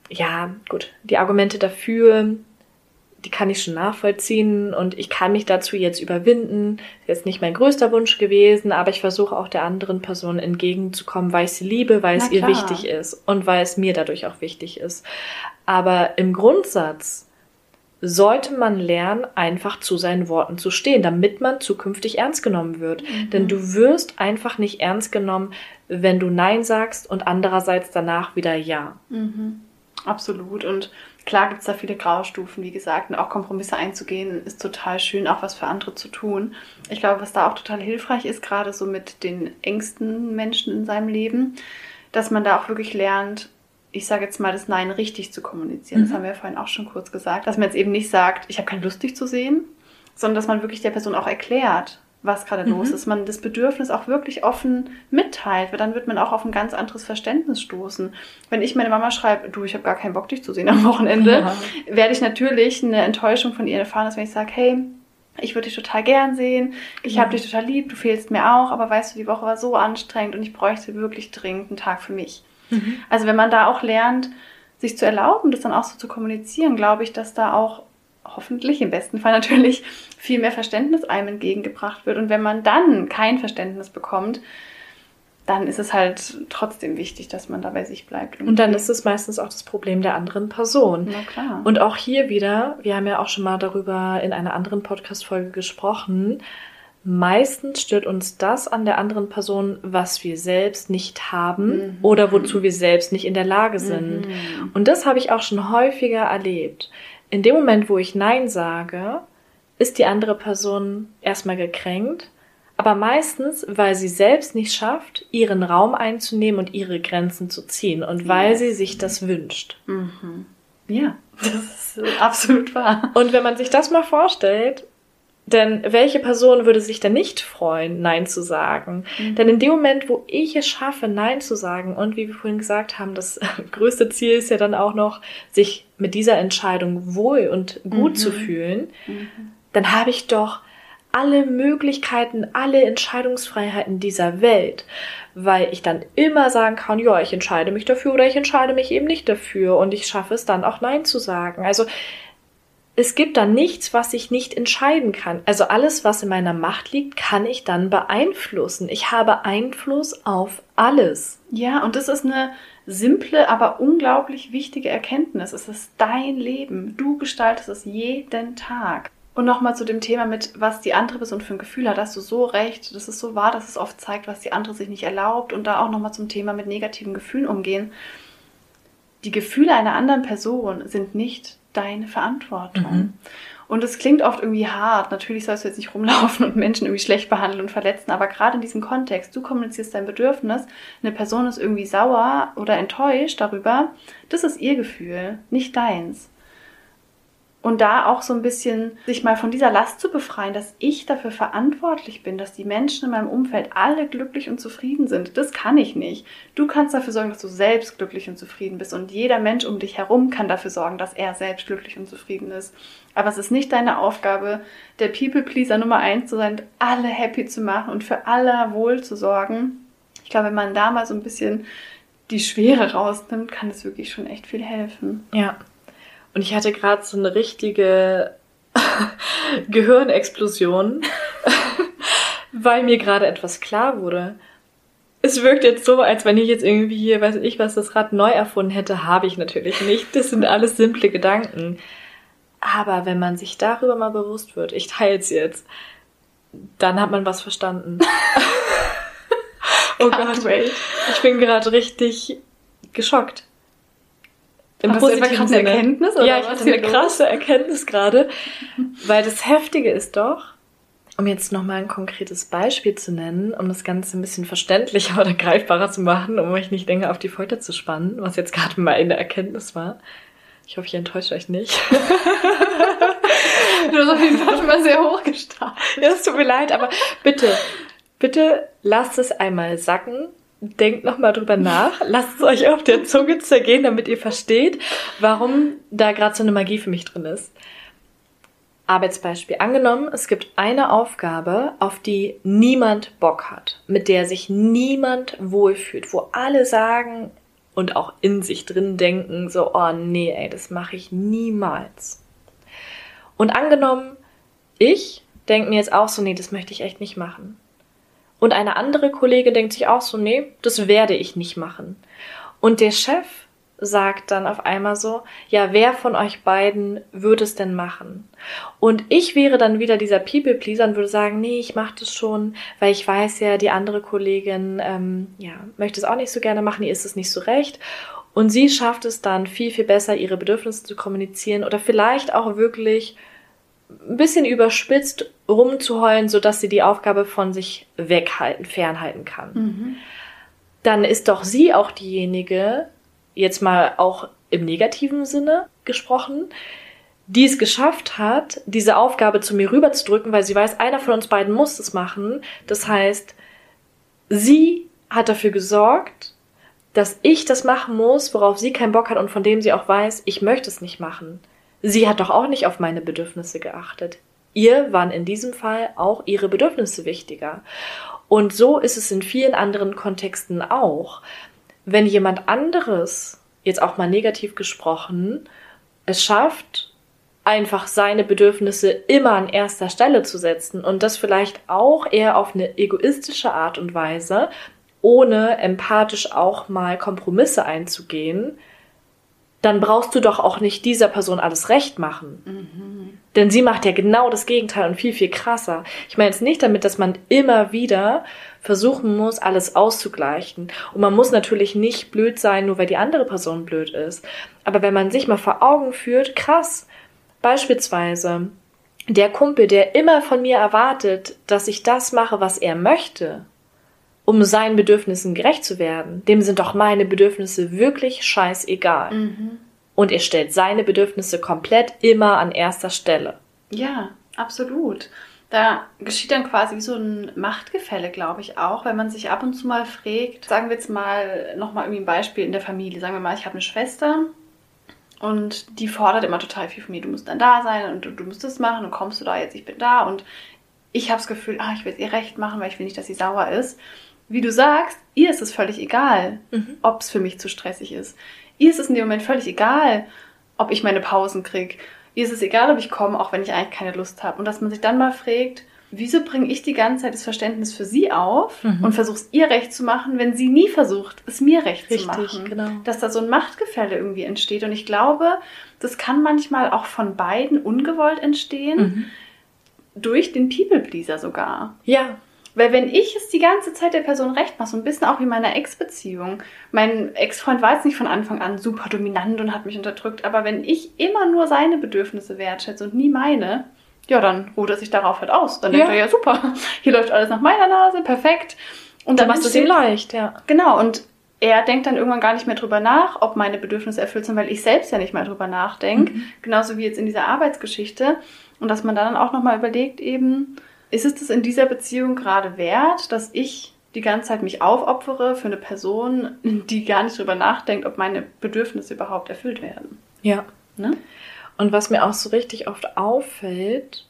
ja, gut, die Argumente dafür die kann ich schon nachvollziehen und ich kann mich dazu jetzt überwinden. Ist jetzt nicht mein größter Wunsch gewesen, aber ich versuche auch der anderen Person entgegenzukommen, weil ich sie liebe, weil es ihr wichtig ist und weil es mir dadurch auch wichtig ist. Aber im Grundsatz sollte man lernen, einfach zu seinen Worten zu stehen, damit man zukünftig ernst genommen wird. Mhm. Denn du wirst einfach nicht ernst genommen, wenn du Nein sagst und andererseits danach wieder Ja. Mhm. Absolut. Und Klar gibt es da viele Graustufen, wie gesagt, und auch Kompromisse einzugehen ist total schön, auch was für andere zu tun. Ich glaube, was da auch total hilfreich ist, gerade so mit den engsten Menschen in seinem Leben, dass man da auch wirklich lernt, ich sage jetzt mal, das Nein richtig zu kommunizieren. Mhm. Das haben wir ja vorhin auch schon kurz gesagt. Dass man jetzt eben nicht sagt, ich habe keine Lust, dich zu sehen, sondern dass man wirklich der Person auch erklärt, was gerade mhm. los ist. Man das Bedürfnis auch wirklich offen mitteilt, weil dann wird man auch auf ein ganz anderes Verständnis stoßen. Wenn ich meine Mama schreibe, du, ich habe gar keinen Bock, dich zu sehen am Wochenende, ja. werde ich natürlich eine Enttäuschung von ihr erfahren, dass wenn ich sage, hey, ich würde dich total gern sehen, ich ja. habe dich total lieb, du fehlst mir auch, aber weißt du, die Woche war so anstrengend und ich bräuchte wirklich dringend einen Tag für mich. Mhm. Also wenn man da auch lernt, sich zu erlauben, das dann auch so zu kommunizieren, glaube ich, dass da auch hoffentlich im besten Fall natürlich viel mehr Verständnis einem entgegengebracht wird. Und wenn man dann kein Verständnis bekommt, dann ist es halt trotzdem wichtig, dass man da bei sich bleibt. Und dann ist es meistens auch das Problem der anderen Person. Na klar. Und auch hier wieder, wir haben ja auch schon mal darüber in einer anderen Podcast-Folge gesprochen, meistens stört uns das an der anderen Person, was wir selbst nicht haben mhm. oder wozu wir selbst nicht in der Lage sind. Mhm. Und das habe ich auch schon häufiger erlebt in dem Moment, wo ich Nein sage, ist die andere Person erstmal gekränkt, aber meistens, weil sie selbst nicht schafft, ihren Raum einzunehmen und ihre Grenzen zu ziehen und weil yes. sie sich das wünscht. Mhm. Ja, das ist absolut wahr. Und wenn man sich das mal vorstellt, denn welche Person würde sich denn nicht freuen, Nein zu sagen? Mhm. Denn in dem Moment, wo ich es schaffe, Nein zu sagen, und wie wir vorhin gesagt haben, das *laughs* größte Ziel ist ja dann auch noch, sich mit dieser Entscheidung wohl und gut mhm. zu fühlen, mhm. dann habe ich doch alle Möglichkeiten, alle Entscheidungsfreiheiten dieser Welt, weil ich dann immer sagen kann, ja, ich entscheide mich dafür oder ich entscheide mich eben nicht dafür und ich schaffe es dann auch Nein zu sagen. Also es gibt da nichts, was ich nicht entscheiden kann. Also alles, was in meiner Macht liegt, kann ich dann beeinflussen. Ich habe Einfluss auf alles. Ja, und das ist eine simple, aber unglaublich wichtige Erkenntnis. Es ist dein Leben. Du gestaltest es jeden Tag. Und nochmal zu dem Thema mit, was die andere Person für ein Gefühl hat, hast du so recht. Das ist so wahr, dass es oft zeigt, was die andere sich nicht erlaubt. Und da auch nochmal zum Thema mit negativen Gefühlen umgehen. Die Gefühle einer anderen Person sind nicht deine Verantwortung. Mhm. Und es klingt oft irgendwie hart. Natürlich sollst du jetzt nicht rumlaufen und Menschen irgendwie schlecht behandeln und verletzen, aber gerade in diesem Kontext, du kommunizierst dein Bedürfnis, eine Person ist irgendwie sauer oder enttäuscht darüber, das ist ihr Gefühl, nicht deins. Und da auch so ein bisschen sich mal von dieser Last zu befreien, dass ich dafür verantwortlich bin, dass die Menschen in meinem Umfeld alle glücklich und zufrieden sind. Das kann ich nicht. Du kannst dafür sorgen, dass du selbst glücklich und zufrieden bist. Und jeder Mensch um dich herum kann dafür sorgen, dass er selbst glücklich und zufrieden ist. Aber es ist nicht deine Aufgabe, der People-Pleaser Nummer eins zu sein, alle happy zu machen und für alle Wohl zu sorgen. Ich glaube, wenn man da mal so ein bisschen die Schwere rausnimmt, kann es wirklich schon echt viel helfen. Ja, und ich hatte gerade so eine richtige *laughs* Gehirnexplosion, *laughs* weil mir gerade etwas klar wurde. Es wirkt jetzt so, als wenn ich jetzt irgendwie hier, weiß ich was, das Rad neu erfunden hätte, habe ich natürlich nicht. Das sind alles simple Gedanken. Aber wenn man sich darüber mal bewusst wird, ich teile es jetzt, dann hat man was verstanden. *laughs* oh Gott, ich bin gerade richtig geschockt. Im Hast positiven du Sinne. Erkenntnis, oder ja, ich hatte eine krasse Erkenntnis gerade, weil das Heftige ist doch, um jetzt nochmal ein konkretes Beispiel zu nennen, um das Ganze ein bisschen verständlicher oder greifbarer zu machen, um euch nicht länger auf die Folter zu spannen, was jetzt gerade mal eine Erkenntnis war. Ich hoffe, ich enttäusche euch nicht. *laughs* du hast auf jeden Fall schon mal sehr hoch gestartet. Ja, es tut mir leid, aber bitte, bitte lasst es einmal sacken denkt nochmal drüber nach, lasst es euch auf der Zunge zergehen, damit ihr versteht, warum da gerade so eine Magie für mich drin ist. Arbeitsbeispiel. Angenommen, es gibt eine Aufgabe, auf die niemand Bock hat, mit der sich niemand wohlfühlt, wo alle sagen und auch in sich drin denken, so, oh nee, ey, das mache ich niemals. Und angenommen, ich denke mir jetzt auch so, nee, das möchte ich echt nicht machen. Und eine andere Kollegin denkt sich auch so, nee, das werde ich nicht machen. Und der Chef sagt dann auf einmal so, ja, wer von euch beiden würde es denn machen? Und ich wäre dann wieder dieser People-Pleaser und würde sagen, nee, ich mache das schon, weil ich weiß ja, die andere Kollegin, ähm, ja, möchte es auch nicht so gerne machen, ihr ist es nicht so recht. Und sie schafft es dann viel, viel besser, ihre Bedürfnisse zu kommunizieren oder vielleicht auch wirklich ein bisschen überspitzt rumzuheulen, sodass sie die Aufgabe von sich weghalten, fernhalten kann. Mhm. Dann ist doch sie auch diejenige, jetzt mal auch im negativen Sinne gesprochen, die es geschafft hat, diese Aufgabe zu mir rüberzudrücken, weil sie weiß, einer von uns beiden muss es machen. Das heißt, sie hat dafür gesorgt, dass ich das machen muss, worauf sie keinen Bock hat und von dem sie auch weiß, ich möchte es nicht machen. Sie hat doch auch nicht auf meine Bedürfnisse geachtet. Ihr waren in diesem Fall auch ihre Bedürfnisse wichtiger. Und so ist es in vielen anderen Kontexten auch. Wenn jemand anderes, jetzt auch mal negativ gesprochen, es schafft, einfach seine Bedürfnisse immer an erster Stelle zu setzen und das vielleicht auch eher auf eine egoistische Art und Weise, ohne empathisch auch mal Kompromisse einzugehen, dann brauchst du doch auch nicht dieser Person alles recht machen. Mhm. Denn sie macht ja genau das Gegenteil und viel, viel krasser. Ich meine jetzt nicht damit, dass man immer wieder versuchen muss, alles auszugleichen. Und man muss natürlich nicht blöd sein, nur weil die andere Person blöd ist. Aber wenn man sich mal vor Augen führt, krass, beispielsweise der Kumpel, der immer von mir erwartet, dass ich das mache, was er möchte, um seinen Bedürfnissen gerecht zu werden, dem sind doch meine Bedürfnisse wirklich scheißegal. Mhm. Und er stellt seine Bedürfnisse komplett immer an erster Stelle. Ja, absolut. Da geschieht dann quasi wie so ein Machtgefälle, glaube ich auch, wenn man sich ab und zu mal fragt, sagen wir jetzt mal nochmal irgendwie ein Beispiel in der Familie. Sagen wir mal, ich habe eine Schwester und die fordert immer total viel von mir. Du musst dann da sein und du, du musst das machen und kommst du da jetzt, ich bin da und ich habe das Gefühl, ah, ich will es ihr recht machen, weil ich will nicht, dass sie sauer ist wie du sagst, ihr ist es völlig egal, mhm. ob es für mich zu stressig ist. Ihr ist es in dem Moment völlig egal, ob ich meine Pausen kriege. Ihr ist es egal, ob ich komme, auch wenn ich eigentlich keine Lust habe. Und dass man sich dann mal fragt, wieso bringe ich die ganze Zeit das Verständnis für sie auf mhm. und versuche es ihr recht zu machen, wenn sie nie versucht, es mir recht Richtig, zu machen. Genau. Dass da so ein Machtgefälle irgendwie entsteht. Und ich glaube, das kann manchmal auch von beiden ungewollt entstehen. Mhm. Durch den People-Pleaser sogar. Ja, weil wenn ich es die ganze Zeit der Person recht mache, so ein bisschen auch wie meiner Ex-Beziehung. Mein Ex-Freund war jetzt nicht von Anfang an super dominant und hat mich unterdrückt, aber wenn ich immer nur seine Bedürfnisse wertschätze und nie meine, ja, dann ruht er sich darauf halt aus. Dann ja. denkt er, ja super, *laughs* hier läuft alles nach meiner Nase, perfekt. Und dann machst du es ihm leicht, ja. Genau, und er denkt dann irgendwann gar nicht mehr drüber nach, ob meine Bedürfnisse erfüllt sind, weil ich selbst ja nicht mehr drüber nachdenke. Mhm. Genauso wie jetzt in dieser Arbeitsgeschichte. Und dass man dann auch nochmal überlegt, eben, ist es das in dieser Beziehung gerade wert, dass ich die ganze Zeit mich aufopfere für eine Person, die gar nicht drüber nachdenkt, ob meine Bedürfnisse überhaupt erfüllt werden? Ja. Ne? Und was mir auch so richtig oft auffällt,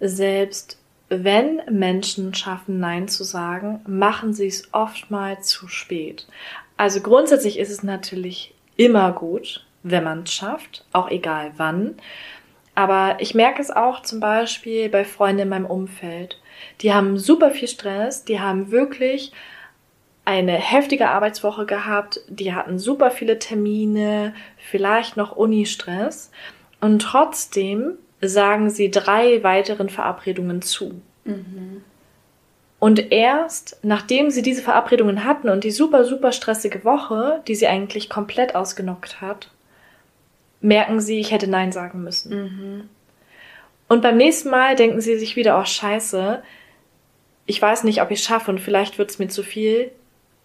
selbst wenn Menschen schaffen, Nein zu sagen, machen sie es oftmals zu spät. Also grundsätzlich ist es natürlich immer gut, wenn man es schafft, auch egal wann. Aber ich merke es auch zum Beispiel bei Freunden in meinem Umfeld. Die haben super viel Stress, die haben wirklich eine heftige Arbeitswoche gehabt, die hatten super viele Termine, vielleicht noch Uni-Stress und trotzdem sagen sie drei weiteren Verabredungen zu. Mhm. Und erst nachdem sie diese Verabredungen hatten und die super, super stressige Woche, die sie eigentlich komplett ausgenockt hat, merken sie, ich hätte Nein sagen müssen. Mhm. Und beim nächsten Mal denken sie sich wieder, oh scheiße, ich weiß nicht, ob ich es schaffe und vielleicht wird es mir zu viel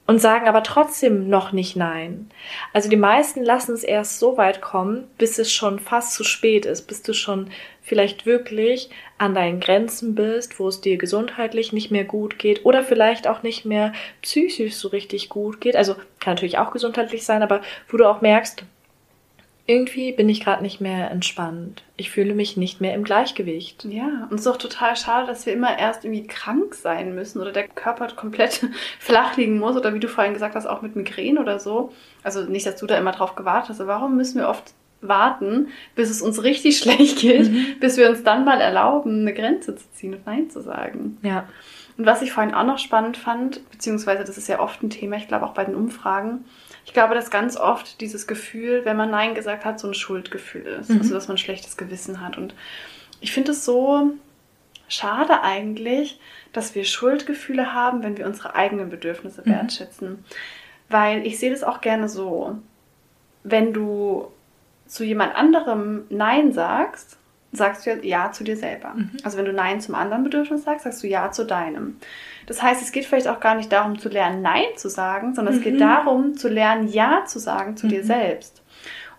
und sagen aber trotzdem noch nicht Nein. Also die meisten lassen es erst so weit kommen, bis es schon fast zu spät ist, bis du schon vielleicht wirklich an deinen Grenzen bist, wo es dir gesundheitlich nicht mehr gut geht oder vielleicht auch nicht mehr psychisch so richtig gut geht. Also kann natürlich auch gesundheitlich sein, aber wo du auch merkst, irgendwie bin ich gerade nicht mehr entspannt. Ich fühle mich nicht mehr im Gleichgewicht. Ja, und es ist auch total schade, dass wir immer erst irgendwie krank sein müssen oder der Körper komplett *laughs* flach liegen muss oder wie du vorhin gesagt hast, auch mit Migräne oder so. Also nicht, dass du da immer drauf gewartet hast, aber warum müssen wir oft warten, bis es uns richtig *laughs* schlecht geht, mhm. bis wir uns dann mal erlauben, eine Grenze zu ziehen und Nein zu sagen. Ja. Und was ich vorhin auch noch spannend fand, beziehungsweise das ist ja oft ein Thema, ich glaube auch bei den Umfragen, ich glaube, dass ganz oft dieses Gefühl, wenn man Nein gesagt hat, so ein Schuldgefühl ist. Mhm. Also, dass man ein schlechtes Gewissen hat. Und ich finde es so schade eigentlich, dass wir Schuldgefühle haben, wenn wir unsere eigenen Bedürfnisse mhm. wertschätzen. Weil ich sehe das auch gerne so. Wenn du zu jemand anderem Nein sagst, sagst du ja zu dir selber. Mhm. Also wenn du Nein zum anderen Bedürfnis sagst, sagst du Ja zu deinem. Das heißt, es geht vielleicht auch gar nicht darum zu lernen, Nein zu sagen, sondern mhm. es geht mhm. darum zu lernen, Ja zu sagen zu mhm. dir selbst.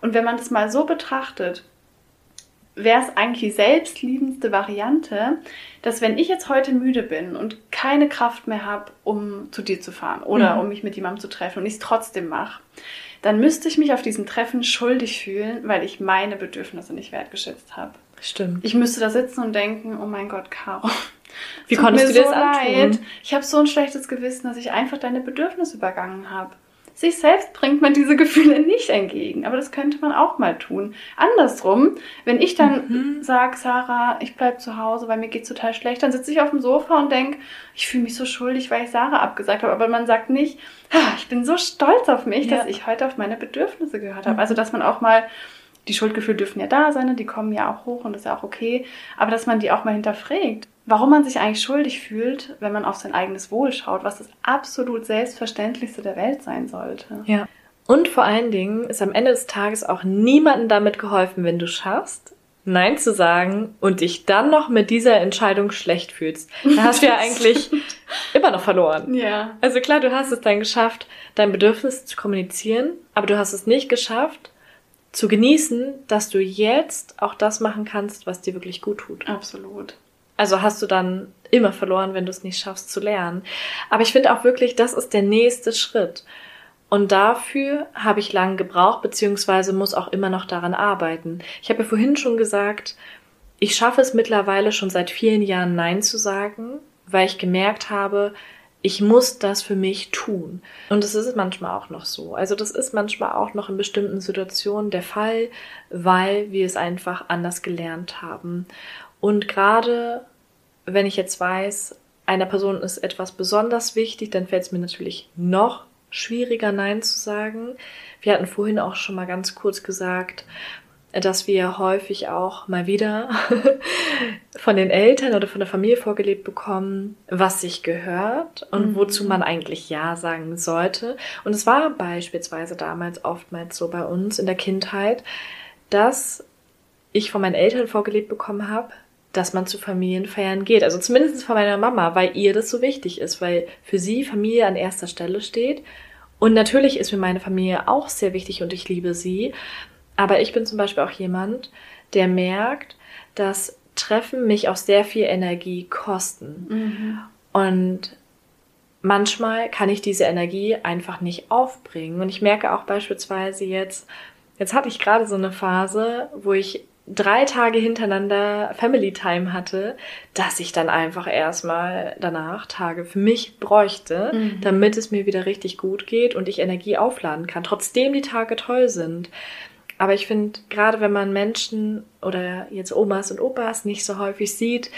Und wenn man das mal so betrachtet, wäre es eigentlich die selbstliebendste Variante, dass wenn ich jetzt heute müde bin und keine Kraft mehr habe, um zu dir zu fahren oder mhm. um mich mit jemandem zu treffen und ich es trotzdem mache, dann müsste ich mich auf diesem Treffen schuldig fühlen, weil ich meine Bedürfnisse nicht wertgeschätzt habe. Stimmt. Ich müsste da sitzen und denken, oh mein Gott, Caro. Wie konntest du dir so das antun? Leid. Ich habe so ein schlechtes Gewissen, dass ich einfach deine Bedürfnisse übergangen habe. Sich selbst bringt man diese *laughs* Gefühle nicht entgegen, aber das könnte man auch mal tun. Andersrum, wenn ich dann mhm. sage, Sarah, ich bleib zu Hause, weil mir geht's total schlecht, dann sitze ich auf dem Sofa und denke, ich fühle mich so schuldig, weil ich Sarah abgesagt habe. Aber man sagt nicht, ich bin so stolz auf mich, ja. dass ich heute auf meine Bedürfnisse gehört habe. Mhm. Also, dass man auch mal die Schuldgefühle dürfen ja da sein, die kommen ja auch hoch und das ist ja auch okay, aber dass man die auch mal hinterfragt. Warum man sich eigentlich schuldig fühlt, wenn man auf sein eigenes Wohl schaut, was das absolut Selbstverständlichste der Welt sein sollte. Ja. Und vor allen Dingen ist am Ende des Tages auch niemandem damit geholfen, wenn du schaffst, Nein zu sagen und dich dann noch mit dieser Entscheidung schlecht fühlst. Da hast du ja *laughs* eigentlich immer noch verloren. Ja. Also klar, du hast es dann geschafft, dein Bedürfnis zu kommunizieren, aber du hast es nicht geschafft, zu genießen, dass du jetzt auch das machen kannst, was dir wirklich gut tut. Absolut. Also hast du dann immer verloren, wenn du es nicht schaffst zu lernen. Aber ich finde auch wirklich, das ist der nächste Schritt. Und dafür habe ich lange gebraucht, beziehungsweise muss auch immer noch daran arbeiten. Ich habe ja vorhin schon gesagt, ich schaffe es mittlerweile schon seit vielen Jahren Nein zu sagen, weil ich gemerkt habe, ich muss das für mich tun. Und das ist manchmal auch noch so. Also das ist manchmal auch noch in bestimmten Situationen der Fall, weil wir es einfach anders gelernt haben. Und gerade wenn ich jetzt weiß, einer Person ist etwas besonders wichtig, dann fällt es mir natürlich noch schwieriger, Nein zu sagen. Wir hatten vorhin auch schon mal ganz kurz gesagt, dass wir häufig auch mal wieder *laughs* von den Eltern oder von der Familie vorgelebt bekommen, was sich gehört und mhm. wozu man eigentlich Ja sagen sollte. Und es war beispielsweise damals oftmals so bei uns in der Kindheit, dass ich von meinen Eltern vorgelebt bekommen habe, dass man zu Familienfeiern geht. Also zumindest von meiner Mama, weil ihr das so wichtig ist, weil für sie Familie an erster Stelle steht. Und natürlich ist mir meine Familie auch sehr wichtig und ich liebe sie. Aber ich bin zum Beispiel auch jemand, der merkt, dass Treffen mich auch sehr viel Energie kosten. Mhm. Und manchmal kann ich diese Energie einfach nicht aufbringen. Und ich merke auch beispielsweise jetzt, jetzt hatte ich gerade so eine Phase, wo ich drei Tage hintereinander Family Time hatte, dass ich dann einfach erstmal danach Tage für mich bräuchte, mhm. damit es mir wieder richtig gut geht und ich Energie aufladen kann, trotzdem die Tage toll sind. Aber ich finde, gerade wenn man Menschen oder jetzt Omas und Opas nicht so häufig sieht,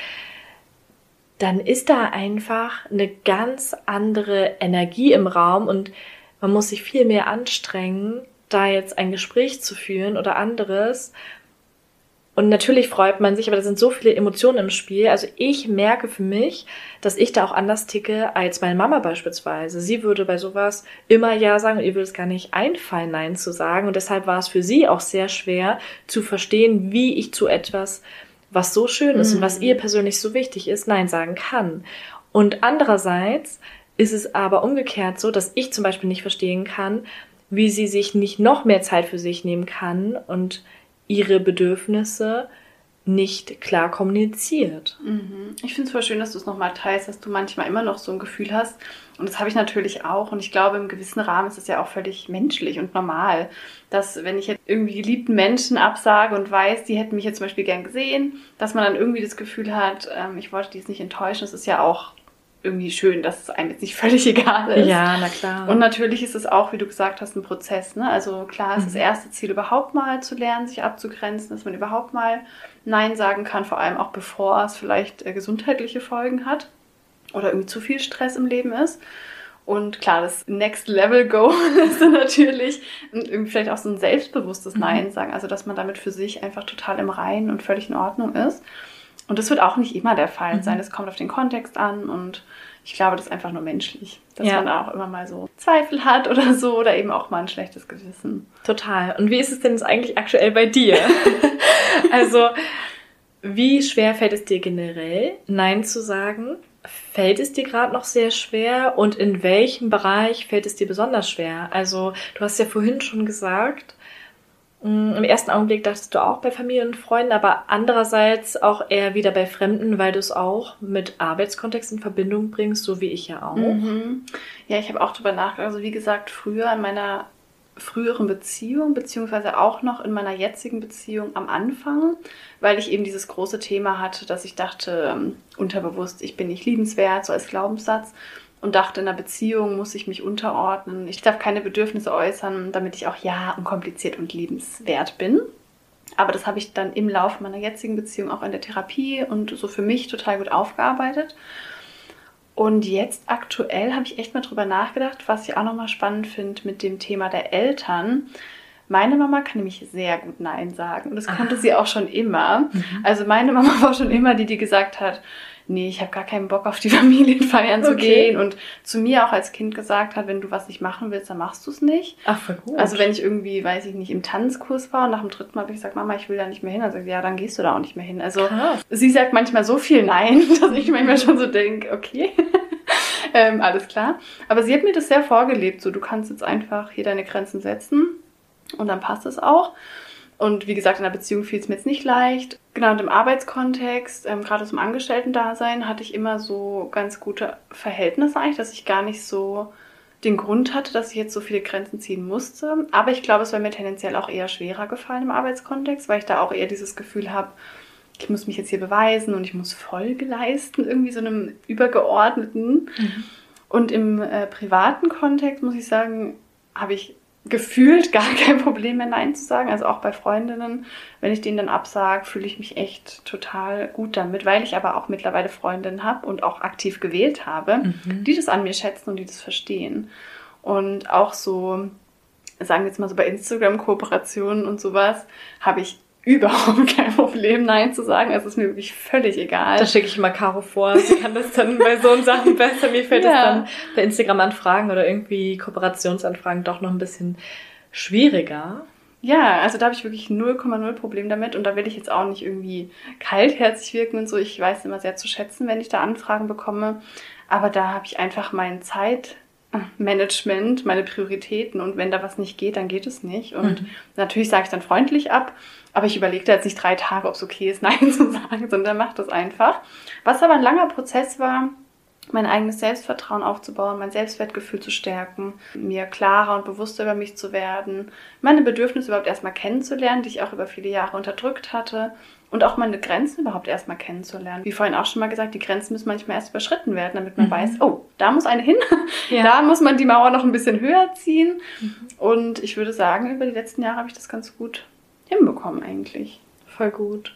dann ist da einfach eine ganz andere Energie im Raum und man muss sich viel mehr anstrengen, da jetzt ein Gespräch zu führen oder anderes, und natürlich freut man sich, aber da sind so viele Emotionen im Spiel. Also ich merke für mich, dass ich da auch anders ticke als meine Mama beispielsweise. Sie würde bei sowas immer Ja sagen und ihr würde es gar nicht einfallen, Nein zu sagen. Und deshalb war es für sie auch sehr schwer zu verstehen, wie ich zu etwas, was so schön ist mhm. und was mhm. ihr persönlich so wichtig ist, Nein sagen kann. Und andererseits ist es aber umgekehrt so, dass ich zum Beispiel nicht verstehen kann, wie sie sich nicht noch mehr Zeit für sich nehmen kann und ihre Bedürfnisse nicht klar kommuniziert. Mhm. Ich finde es voll schön, dass du es nochmal teilst, dass du manchmal immer noch so ein Gefühl hast. Und das habe ich natürlich auch. Und ich glaube, im gewissen Rahmen ist es ja auch völlig menschlich und normal, dass wenn ich jetzt irgendwie geliebten Menschen absage und weiß, die hätten mich jetzt zum Beispiel gern gesehen, dass man dann irgendwie das Gefühl hat, ähm, ich wollte die jetzt nicht enttäuschen. Das ist ja auch irgendwie schön, dass es einem jetzt nicht *laughs* völlig egal ist. Ja, na klar. Und natürlich ist es auch, wie du gesagt hast, ein Prozess. Ne? Also klar ist mhm. das erste Ziel überhaupt mal zu lernen, sich abzugrenzen, dass man überhaupt mal Nein sagen kann, vor allem auch bevor es vielleicht äh, gesundheitliche Folgen hat oder irgendwie zu viel Stress im Leben ist. Und klar, das Next Level Goal *laughs* ist natürlich irgendwie vielleicht auch so ein selbstbewusstes mhm. Nein sagen. Also, dass man damit für sich einfach total im Reinen und völlig in Ordnung ist. Und das wird auch nicht immer der Fall mhm. sein. Es kommt auf den Kontext an und ich glaube, das ist einfach nur menschlich, dass ja. man auch immer mal so Zweifel hat oder so oder eben auch mal ein schlechtes Gewissen. Total. Und wie ist es denn jetzt eigentlich aktuell bei dir? *laughs* also, wie schwer fällt es dir generell, Nein zu sagen? Fällt es dir gerade noch sehr schwer und in welchem Bereich fällt es dir besonders schwer? Also, du hast ja vorhin schon gesagt, Im ersten Augenblick dachtest du auch bei Familie und Freunden, aber andererseits auch eher wieder bei Fremden, weil du es auch mit Arbeitskontext in Verbindung bringst, so wie ich ja auch. Mhm. Ja, ich habe auch darüber nachgedacht. Also wie gesagt, früher in meiner früheren Beziehung, beziehungsweise auch noch in meiner jetzigen Beziehung am Anfang, weil ich eben dieses große Thema hatte, dass ich dachte, ähm, unterbewusst, ich bin nicht liebenswert, so als Glaubenssatz und dachte, in einer Beziehung muss ich mich unterordnen. Ich darf keine Bedürfnisse äußern, damit ich auch ja unkompliziert und liebenswert bin. Aber das habe ich dann im Laufe meiner jetzigen Beziehung auch in der Therapie und so für mich total gut aufgearbeitet. Und jetzt aktuell habe ich echt mal drüber nachgedacht, was ich auch nochmal spannend finde mit dem Thema der Eltern. Meine Mama kann nämlich sehr gut Nein sagen. Und das konnte ah. sie auch schon immer. Mhm. Also meine Mama *laughs* war schon immer die, die gesagt hat, nee, ich habe gar keinen Bock auf die *laughs* Familienfeiern zu okay. gehen und zu mir auch als Kind gesagt hat, wenn du was nicht machen willst, dann machst du es nicht. Ach, voll gut. Also wenn ich irgendwie, weiß ich nicht, im Tanzkurs war und nach dem dritten Mal habe ich gesagt, Mama, ich will da nicht mehr hin. Also ja, dann gehst du da auch nicht mehr hin. Also Krass. sie sagt manchmal so viel Nein, *laughs* dass ich manchmal schon so denke, okay. *laughs* ähm, alles klar. Aber sie hat mir das sehr vorgelebt. So, du kannst jetzt einfach hier deine Grenzen setzen und dann passt es auch. Und wie gesagt, in der Beziehung fiel es mir jetzt nicht leicht. Genau, und im Arbeitskontext, ähm, gerade zum Angestellten-Dasein, hatte ich immer so ganz gute Verhältnisse eigentlich, dass ich gar nicht so den Grund hatte, dass ich jetzt so viele Grenzen ziehen musste. Aber ich glaube, es wäre mir tendenziell auch eher schwerer gefallen im Arbeitskontext, weil ich da auch eher dieses Gefühl habe, ich muss mich jetzt hier beweisen und ich muss Folge leisten, irgendwie so einem übergeordneten. Mhm. Und im äh, privaten Kontext muss ich sagen, habe ich gefühlt *laughs* gar kein Problem mehr Nein zu sagen. Also auch bei Freundinnen, wenn ich denen dann absage, fühle ich mich echt total gut damit, weil ich aber auch mittlerweile Freundinnen habe und auch aktiv gewählt habe, mhm. die das an mir schätzen und die das verstehen. Und auch so, sagen wir jetzt mal so bei Instagram-Kooperationen und sowas, habe ich überhaupt *laughs* kein Problem, Nein zu sagen. Es ist mir wirklich völlig egal. Da schicke ich mal Caro vor. Sie kann das dann bei so Sachen besser. Mir fällt ja. dann bei Instagram-Anfragen oder irgendwie Kooperationsanfragen doch noch ein bisschen schwieriger. Ja, also da habe ich wirklich 0,0 Problem damit und da will ich jetzt auch nicht irgendwie kaltherzig wirken und so. Ich weiß immer sehr zu schätzen, wenn ich da Anfragen bekomme. Aber da habe ich einfach meine Zeit Management, meine Prioritäten und wenn da was nicht geht, dann geht es nicht. Und mhm. natürlich sage ich dann freundlich ab, aber ich überlege da jetzt nicht drei Tage, ob es okay ist, *laughs* Nein zu sagen, sondern macht das einfach. Was aber ein langer Prozess war, mein eigenes Selbstvertrauen aufzubauen, mein Selbstwertgefühl zu stärken, mir klarer und bewusster über mich zu werden, meine Bedürfnisse überhaupt erstmal kennenzulernen, die ich auch über viele Jahre unterdrückt hatte und auch meine Grenzen überhaupt erstmal kennenzulernen. Wie vorhin auch schon mal gesagt, die Grenzen müssen manchmal erst überschritten werden, damit man mhm. weiß, oh, da muss eine hin, ja. da muss man die Mauer noch ein bisschen höher ziehen. Mhm. Und ich würde sagen, über die letzten Jahre habe ich das ganz gut hinbekommen eigentlich. Voll gut.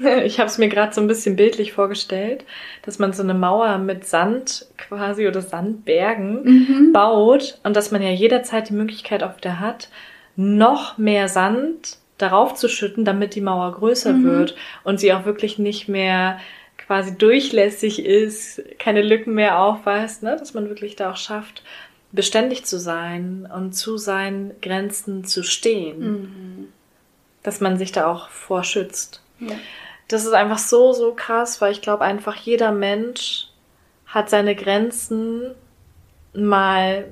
*laughs* Ich habe es mir gerade so ein bisschen bildlich vorgestellt, dass man so eine Mauer mit Sand quasi oder Sandbergen mhm. baut und dass man ja jederzeit die Möglichkeit auch wieder hat, noch mehr Sand darauf zu schütten, damit die Mauer größer mhm. wird und sie auch wirklich nicht mehr quasi durchlässig ist, keine Lücken mehr aufweist, ne? dass man wirklich da auch schafft, beständig zu sein und zu seinen Grenzen zu stehen. Mhm. Dass man sich da auch vorschützt. Ja. Das ist einfach so, so krass, weil ich glaube einfach jeder Mensch hat seine Grenzen mal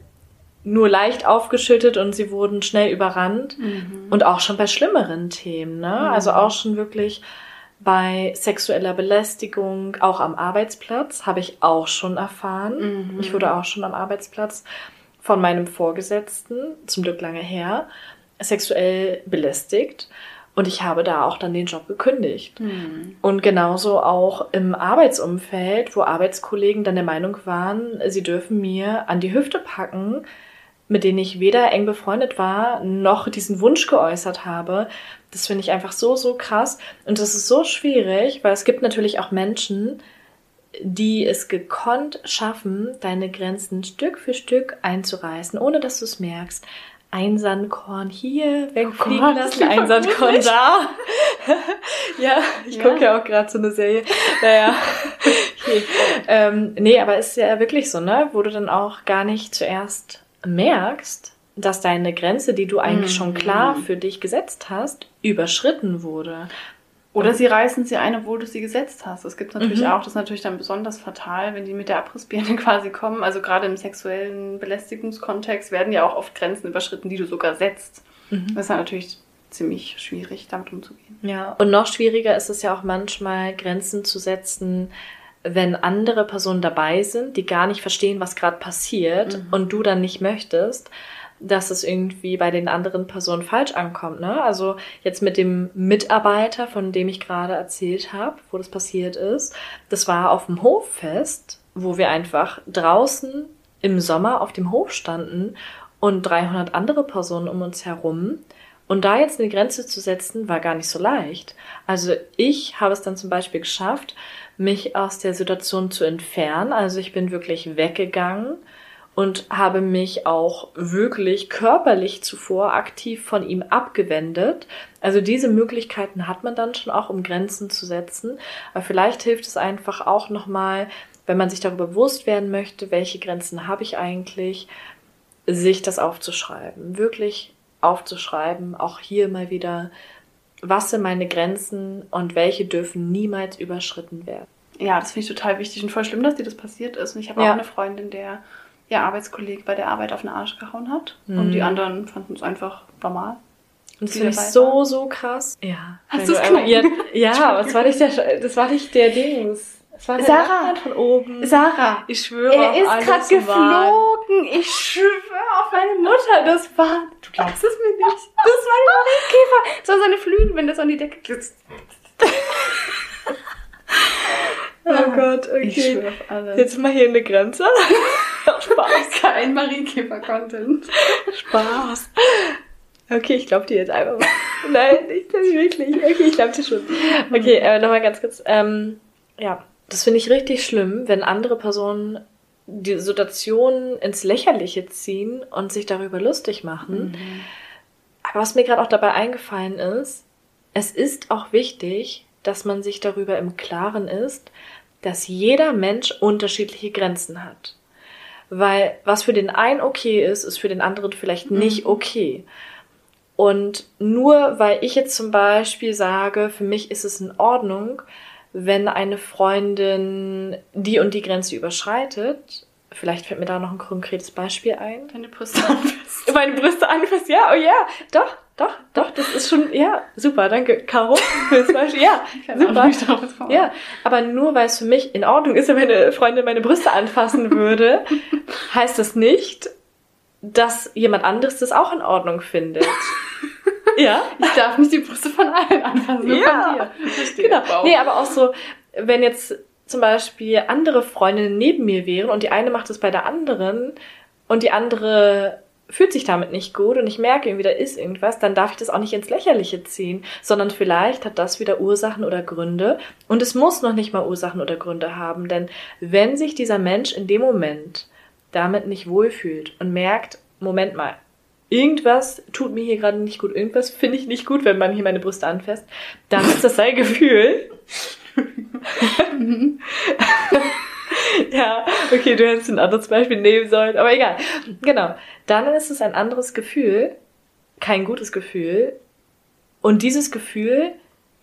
nur leicht aufgeschüttet und sie wurden schnell überrannt. Mhm. Und auch schon bei schlimmeren Themen, ne? Mhm. Also auch schon wirklich bei sexueller Belästigung, auch am Arbeitsplatz, habe ich auch schon erfahren. Mhm. Ich wurde auch schon am Arbeitsplatz von meinem Vorgesetzten, zum Glück lange her, sexuell belästigt. Und ich habe da auch dann den Job gekündigt. Mhm. Und genauso auch im Arbeitsumfeld, wo Arbeitskollegen dann der Meinung waren, sie dürfen mir an die Hüfte packen, mit denen ich weder eng befreundet war, noch diesen Wunsch geäußert habe. Das finde ich einfach so, so krass. Und das ist so schwierig, weil es gibt natürlich auch Menschen, die es gekonnt schaffen, deine Grenzen Stück für Stück einzureißen, ohne dass du es merkst. Ein Sandkorn hier wegfliegen oh lassen, ein Sandkorn da. *laughs* ja, ich ja. gucke ja auch gerade so eine Serie. Naja. Okay. Ähm, nee, aber ist ja wirklich so, ne? Wo du dann auch gar nicht zuerst merkst, dass deine Grenze, die du eigentlich mhm. schon klar für dich gesetzt hast, überschritten wurde. Oder sie reißen sie ein, obwohl du sie gesetzt hast. Das gibt natürlich mhm. auch, das ist natürlich dann besonders fatal, wenn die mit der Abrissbirne *laughs* quasi kommen. Also gerade im sexuellen Belästigungskontext werden ja auch oft Grenzen überschritten, die du sogar setzt. Mhm. Das ist natürlich ziemlich schwierig, damit umzugehen. Ja, und noch schwieriger ist es ja auch manchmal, Grenzen zu setzen, wenn andere Personen dabei sind, die gar nicht verstehen, was gerade passiert mhm. und du dann nicht möchtest, dass es irgendwie bei den anderen Personen falsch ankommt. Ne? Also jetzt mit dem Mitarbeiter, von dem ich gerade erzählt habe, wo das passiert ist, das war auf dem Hoffest, wo wir einfach draußen im Sommer auf dem Hof standen und 300 andere Personen um uns herum. Und da jetzt eine Grenze zu setzen, war gar nicht so leicht. Also ich habe es dann zum Beispiel geschafft, mich aus der Situation zu entfernen. Also ich bin wirklich weggegangen und habe mich auch wirklich körperlich zuvor aktiv von ihm abgewendet. Also diese Möglichkeiten hat man dann schon auch, um Grenzen zu setzen. Aber vielleicht hilft es einfach auch nochmal, wenn man sich darüber bewusst werden möchte, welche Grenzen habe ich eigentlich, sich das aufzuschreiben. Wirklich aufzuschreiben. Auch hier mal wieder was sind meine Grenzen und welche dürfen niemals überschritten werden. Ja, das finde ich total wichtig und voll schlimm, dass dir das passiert ist. Und ich habe ja. auch eine Freundin, der ihr Arbeitskollege bei der Arbeit auf den Arsch gehauen hat. Mhm. Und die anderen fanden es einfach normal. Und das finde ich so, so krass. Ja. Hast du es ja, ja, das war nicht der, das war nicht der Dings. Das war der Sarah von oben. Sarah. Ich schwöre. Er ist gerade geflogen. Ich schwöre auf meine Mutter. Das war. Du glaubst es mir nicht. Das war die Käfer. Das war seine Flügel, wenn das an die Decke glitzt. Oh Oh Gott, okay. Jetzt mal hier eine Grenze. *laughs* Spaß. *laughs* Kein Marienkäfer-Content. Spaß. Okay, ich glaube dir jetzt einfach mal. Nein, nicht wirklich. Okay, ich glaube dir schon. Okay, äh, nochmal ganz kurz. Ähm, ja, das finde ich richtig schlimm, wenn andere Personen die Situation ins Lächerliche ziehen und sich darüber lustig machen. Mhm. Aber was mir gerade auch dabei eingefallen ist, es ist auch wichtig, dass man sich darüber im Klaren ist, dass jeder Mensch unterschiedliche Grenzen hat. Weil was für den einen okay ist, ist für den anderen vielleicht nicht okay. Und nur weil ich jetzt zum Beispiel sage, für mich ist es in Ordnung, wenn eine Freundin die und die Grenze überschreitet, vielleicht fällt mir da noch ein konkretes Beispiel ein. Deine Brüste anfasst. *laughs* Meine Brüste anfasst, ja, oh ja, doch, doch, doch, das ist schon, ja, super, danke, Caro, fürs *laughs* Beispiel, ja, super. Komme. Ja, aber nur weil es für mich in Ordnung ist, wenn meine Freundin meine Brüste anfassen würde, *laughs* heißt das nicht, dass jemand anderes das auch in Ordnung findet. ja? Ich darf nicht die Brüste von allen anfassen, nur Ja. von dir. Verstehe. Genau. Wow. Nee, aber auch so, wenn jetzt zum Beispiel andere Freundinnen neben mir wären und die eine macht es bei der anderen und die andere fühlt sich damit nicht gut und ich merke irgendwie, da ist irgendwas, dann darf ich das auch nicht ins Lächerliche ziehen, sondern vielleicht hat das wieder Ursachen oder Gründe und es muss noch nicht mal Ursachen oder Gründe haben, denn wenn sich dieser Mensch in dem Moment damit nicht wohlfühlt und merkt, Moment mal, irgendwas tut mir hier gerade nicht gut, irgendwas finde ich nicht gut, wenn man hier meine Brüste anfasst, dann ist das sein Gefühl. *laughs* ja, okay, du hättest ein anderes Beispiel nehmen sollen, aber egal. Genau. Dann ist es ein anderes Gefühl, kein gutes Gefühl. Und dieses Gefühl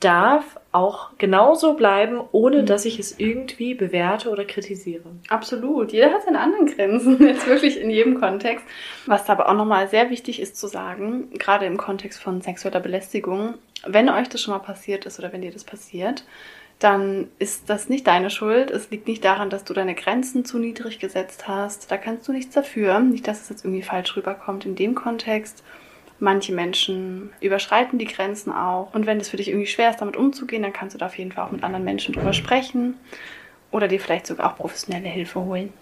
darf auch genauso bleiben, ohne dass ich es irgendwie bewerte oder kritisiere. Absolut. Jeder hat seine anderen Grenzen, *laughs* jetzt wirklich in jedem Kontext. Was aber auch nochmal sehr wichtig ist zu sagen, gerade im Kontext von sexueller Belästigung, wenn euch das schon mal passiert ist oder wenn dir das passiert, dann ist das nicht deine Schuld. Es liegt nicht daran, dass du deine Grenzen zu niedrig gesetzt hast. Da kannst du nichts dafür. Nicht, dass es jetzt irgendwie falsch rüberkommt in dem Kontext. Manche Menschen überschreiten die Grenzen auch. Und wenn es für dich irgendwie schwer ist, damit umzugehen, dann kannst du da auf jeden Fall auch mit anderen Menschen drüber sprechen oder dir vielleicht sogar auch professionelle Hilfe holen.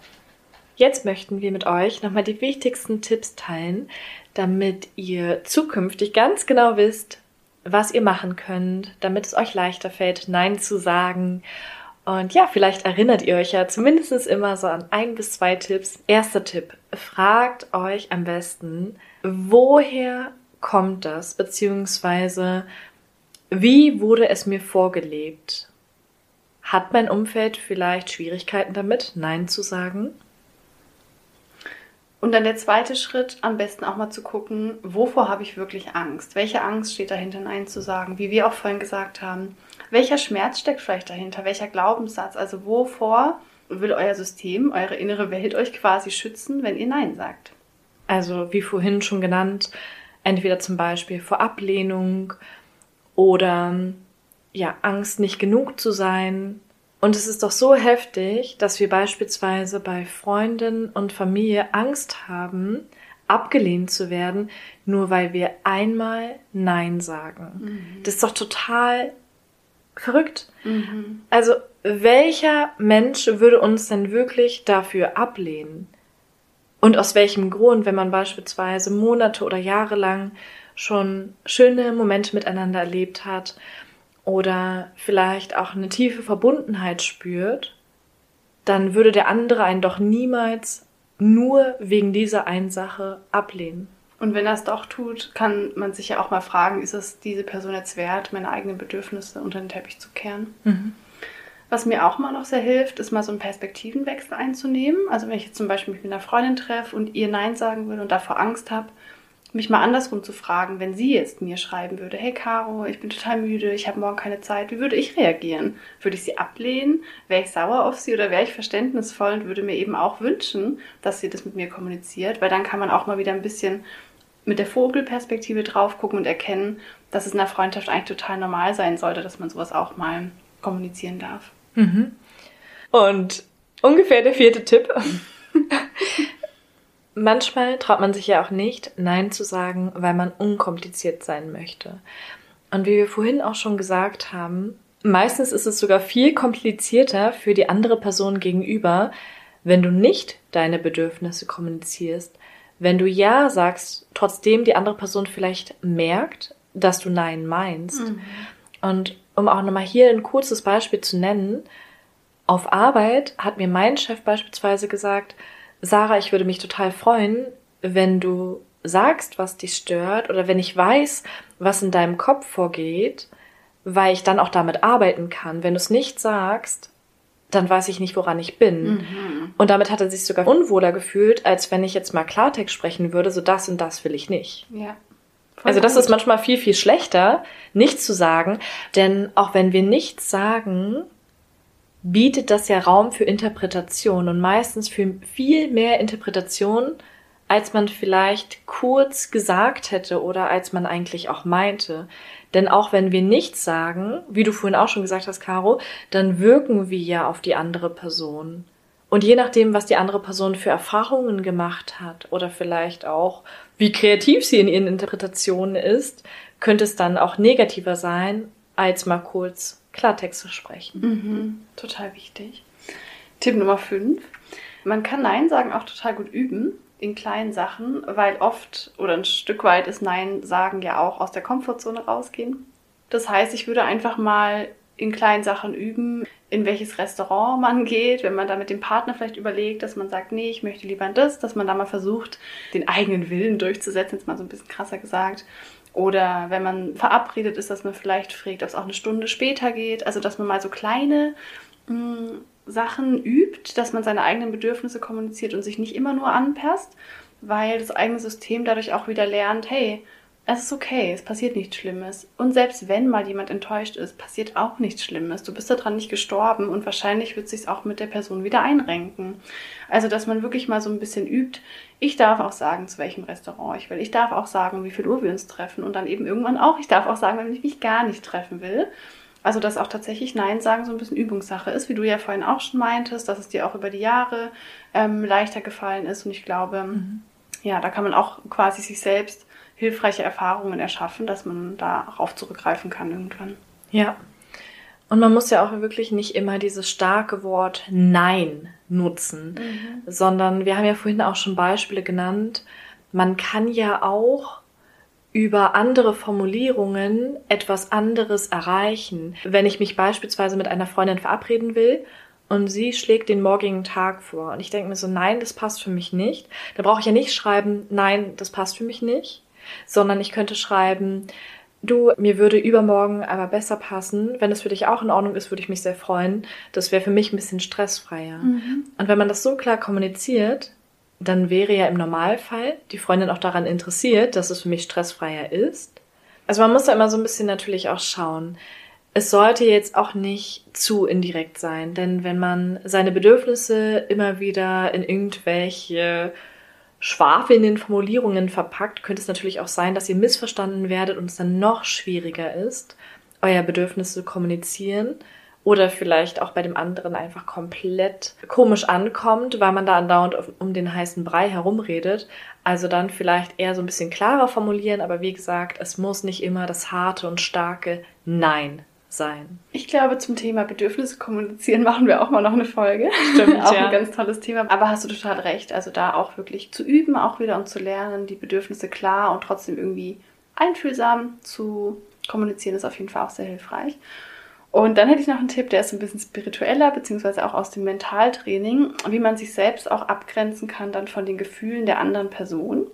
Jetzt möchten wir mit euch nochmal die wichtigsten Tipps teilen, damit ihr zukünftig ganz genau wisst, was ihr machen könnt, damit es euch leichter fällt, Nein zu sagen. Und ja, vielleicht erinnert ihr euch ja zumindest immer so an ein bis zwei Tipps. Erster Tipp, fragt euch am besten, woher kommt das, beziehungsweise wie wurde es mir vorgelebt? Hat mein Umfeld vielleicht Schwierigkeiten damit, Nein zu sagen? Und dann der zweite Schritt, am besten auch mal zu gucken, wovor habe ich wirklich Angst? Welche Angst steht dahinter, Nein zu sagen? Wie wir auch vorhin gesagt haben. Welcher Schmerz steckt vielleicht dahinter? Welcher Glaubenssatz? Also wovor will euer System, eure innere Welt euch quasi schützen, wenn ihr Nein sagt? Also wie vorhin schon genannt, entweder zum Beispiel vor Ablehnung oder ja, Angst, nicht genug zu sein. Und es ist doch so heftig, dass wir beispielsweise bei Freunden und Familie Angst haben, abgelehnt zu werden, nur weil wir einmal Nein sagen. Das ist doch total verrückt. Also welcher Mensch würde uns denn wirklich dafür ablehnen? Und aus welchem Grund, wenn man beispielsweise Monate oder Jahre lang schon schöne Momente miteinander erlebt hat oder vielleicht auch eine tiefe Verbundenheit spürt, dann würde der andere einen doch niemals nur wegen dieser einen Sache ablehnen. Und wenn er es doch tut, kann man sich ja auch mal fragen, ist es diese Person jetzt wert, meine eigenen Bedürfnisse unter den Teppich zu kehren? Was mir auch mal noch sehr hilft, ist mal so einen Perspektivenwechsel einzunehmen. Also wenn ich jetzt zum Beispiel mich mit einer Freundin treffe und ihr Nein sagen würde und davor Angst habe, mich mal andersrum zu fragen, wenn sie jetzt mir schreiben würde, hey Caro, ich bin total müde, ich habe morgen keine Zeit, wie würde ich reagieren? Würde ich sie ablehnen? Wäre ich sauer auf sie oder wäre ich verständnisvoll und würde mir eben auch wünschen, dass sie das mit mir kommuniziert? Weil dann kann man auch mal wieder ein bisschen mit der Vogelperspektive drauf gucken und erkennen, dass es in einer Freundschaft eigentlich total normal sein sollte, dass man sowas auch mal kommunizieren darf. Und ungefähr der vierte Tipp. *laughs* Manchmal traut man sich ja auch nicht, Nein zu sagen, weil man unkompliziert sein möchte. Und wie wir vorhin auch schon gesagt haben, Meistens ist es sogar viel komplizierter für die andere Person gegenüber, wenn du nicht deine Bedürfnisse kommunizierst. Wenn du Ja sagst, trotzdem die andere Person vielleicht merkt, dass du Nein meinst. Mhm. Und um auch nochmal hier ein kurzes Beispiel zu nennen, auf Arbeit hat mir mein Chef beispielsweise gesagt, Sarah, ich würde mich total freuen, wenn du sagst, was dich stört oder wenn ich weiß, was in deinem Kopf vorgeht, weil ich dann auch damit arbeiten kann. Wenn du es nicht sagst, dann weiß ich nicht, woran ich bin. Mhm. Und damit hat er sich sogar unwohler gefühlt, als wenn ich jetzt mal Klartext sprechen würde, so das und das will ich nicht. Ja. Also das ist manchmal viel, viel schlechter, nichts zu sagen, denn auch wenn wir nichts sagen, bietet das ja Raum für Interpretation und meistens für viel mehr Interpretation, als man vielleicht kurz gesagt hätte oder als man eigentlich auch meinte. Denn auch wenn wir nichts sagen, wie du vorhin auch schon gesagt hast, Caro, dann wirken wir ja auf die andere Person. Und je nachdem, was die andere Person für Erfahrungen gemacht hat oder vielleicht auch, wie kreativ sie in ihren Interpretationen ist, könnte es dann auch negativer sein, als mal kurz Klartext zu sprechen. Mhm, total wichtig. Tipp Nummer 5. Man kann Nein sagen auch total gut üben in kleinen Sachen, weil oft oder ein Stück weit ist Nein sagen ja auch aus der Komfortzone rausgehen. Das heißt, ich würde einfach mal in kleinen Sachen üben, in welches Restaurant man geht, wenn man da mit dem Partner vielleicht überlegt, dass man sagt, nee, ich möchte lieber das, dass man da mal versucht, den eigenen Willen durchzusetzen, jetzt mal so ein bisschen krasser gesagt. Oder wenn man verabredet ist, dass man vielleicht fragt, ob es auch eine Stunde später geht. Also, dass man mal so kleine mh, mm, Sachen übt, dass man seine eigenen Bedürfnisse kommuniziert und sich nicht immer nur anpasst, weil das eigene System dadurch auch wieder lernt, hey, es ist okay, es passiert nichts Schlimmes. Und selbst wenn mal jemand enttäuscht ist, passiert auch nichts Schlimmes. Du bist daran nicht gestorben und wahrscheinlich wird sich auch mit der Person wieder einrenken. Also, dass man wirklich mal so ein bisschen übt. Ich darf auch sagen, zu welchem Restaurant ich will. Ich darf auch sagen, wie viel Uhr wir uns treffen. Und dann eben irgendwann auch, ich darf auch sagen, wenn ich mich gar nicht treffen will. Also, dass auch tatsächlich Nein sagen so ein bisschen Übungssache ist, wie du ja vorhin auch schon meintest, dass es dir auch über die Jahre ähm, leichter gefallen ist. Und ich glaube, mhm. ja, da kann man auch quasi sich selbst hilfreiche Erfahrungen erschaffen, dass man darauf zurückgreifen kann irgendwann. Ja. Und man muss ja auch wirklich nicht immer dieses starke Wort Nein nutzen, mhm. sondern wir haben ja vorhin auch schon Beispiele genannt. Man kann ja auch über andere Formulierungen etwas anderes erreichen. Wenn ich mich beispielsweise mit einer Freundin verabreden will und sie schlägt den morgigen Tag vor und ich denke mir so, nein, das passt für mich nicht, da brauche ich ja nicht schreiben, nein, das passt für mich nicht, sondern ich könnte schreiben, du, mir würde übermorgen aber besser passen. Wenn es für dich auch in Ordnung ist, würde ich mich sehr freuen. Das wäre für mich ein bisschen stressfreier. Mhm. Und wenn man das so klar kommuniziert, dann wäre ja im Normalfall die Freundin auch daran interessiert, dass es für mich stressfreier ist. Also man muss da immer so ein bisschen natürlich auch schauen. Es sollte jetzt auch nicht zu indirekt sein, denn wenn man seine Bedürfnisse immer wieder in irgendwelche schwafelnden Formulierungen verpackt, könnte es natürlich auch sein, dass ihr missverstanden werdet und es dann noch schwieriger ist, euer Bedürfnis zu kommunizieren oder vielleicht auch bei dem anderen einfach komplett komisch ankommt, weil man da andauernd um den heißen Brei herumredet. Also dann vielleicht eher so ein bisschen klarer formulieren, aber wie gesagt, es muss nicht immer das harte und starke Nein sein. Ich glaube, zum Thema Bedürfnisse kommunizieren machen wir auch mal noch eine Folge. Stimmt, *laughs* auch ja. ein ganz tolles Thema. Aber hast du total recht. Also da auch wirklich zu üben, auch wieder und zu lernen, die Bedürfnisse klar und trotzdem irgendwie einfühlsam zu kommunizieren, ist auf jeden Fall auch sehr hilfreich. Und dann hätte ich noch einen Tipp, der ist ein bisschen spiritueller, beziehungsweise auch aus dem Mentaltraining, wie man sich selbst auch abgrenzen kann dann von den Gefühlen der anderen Person. Und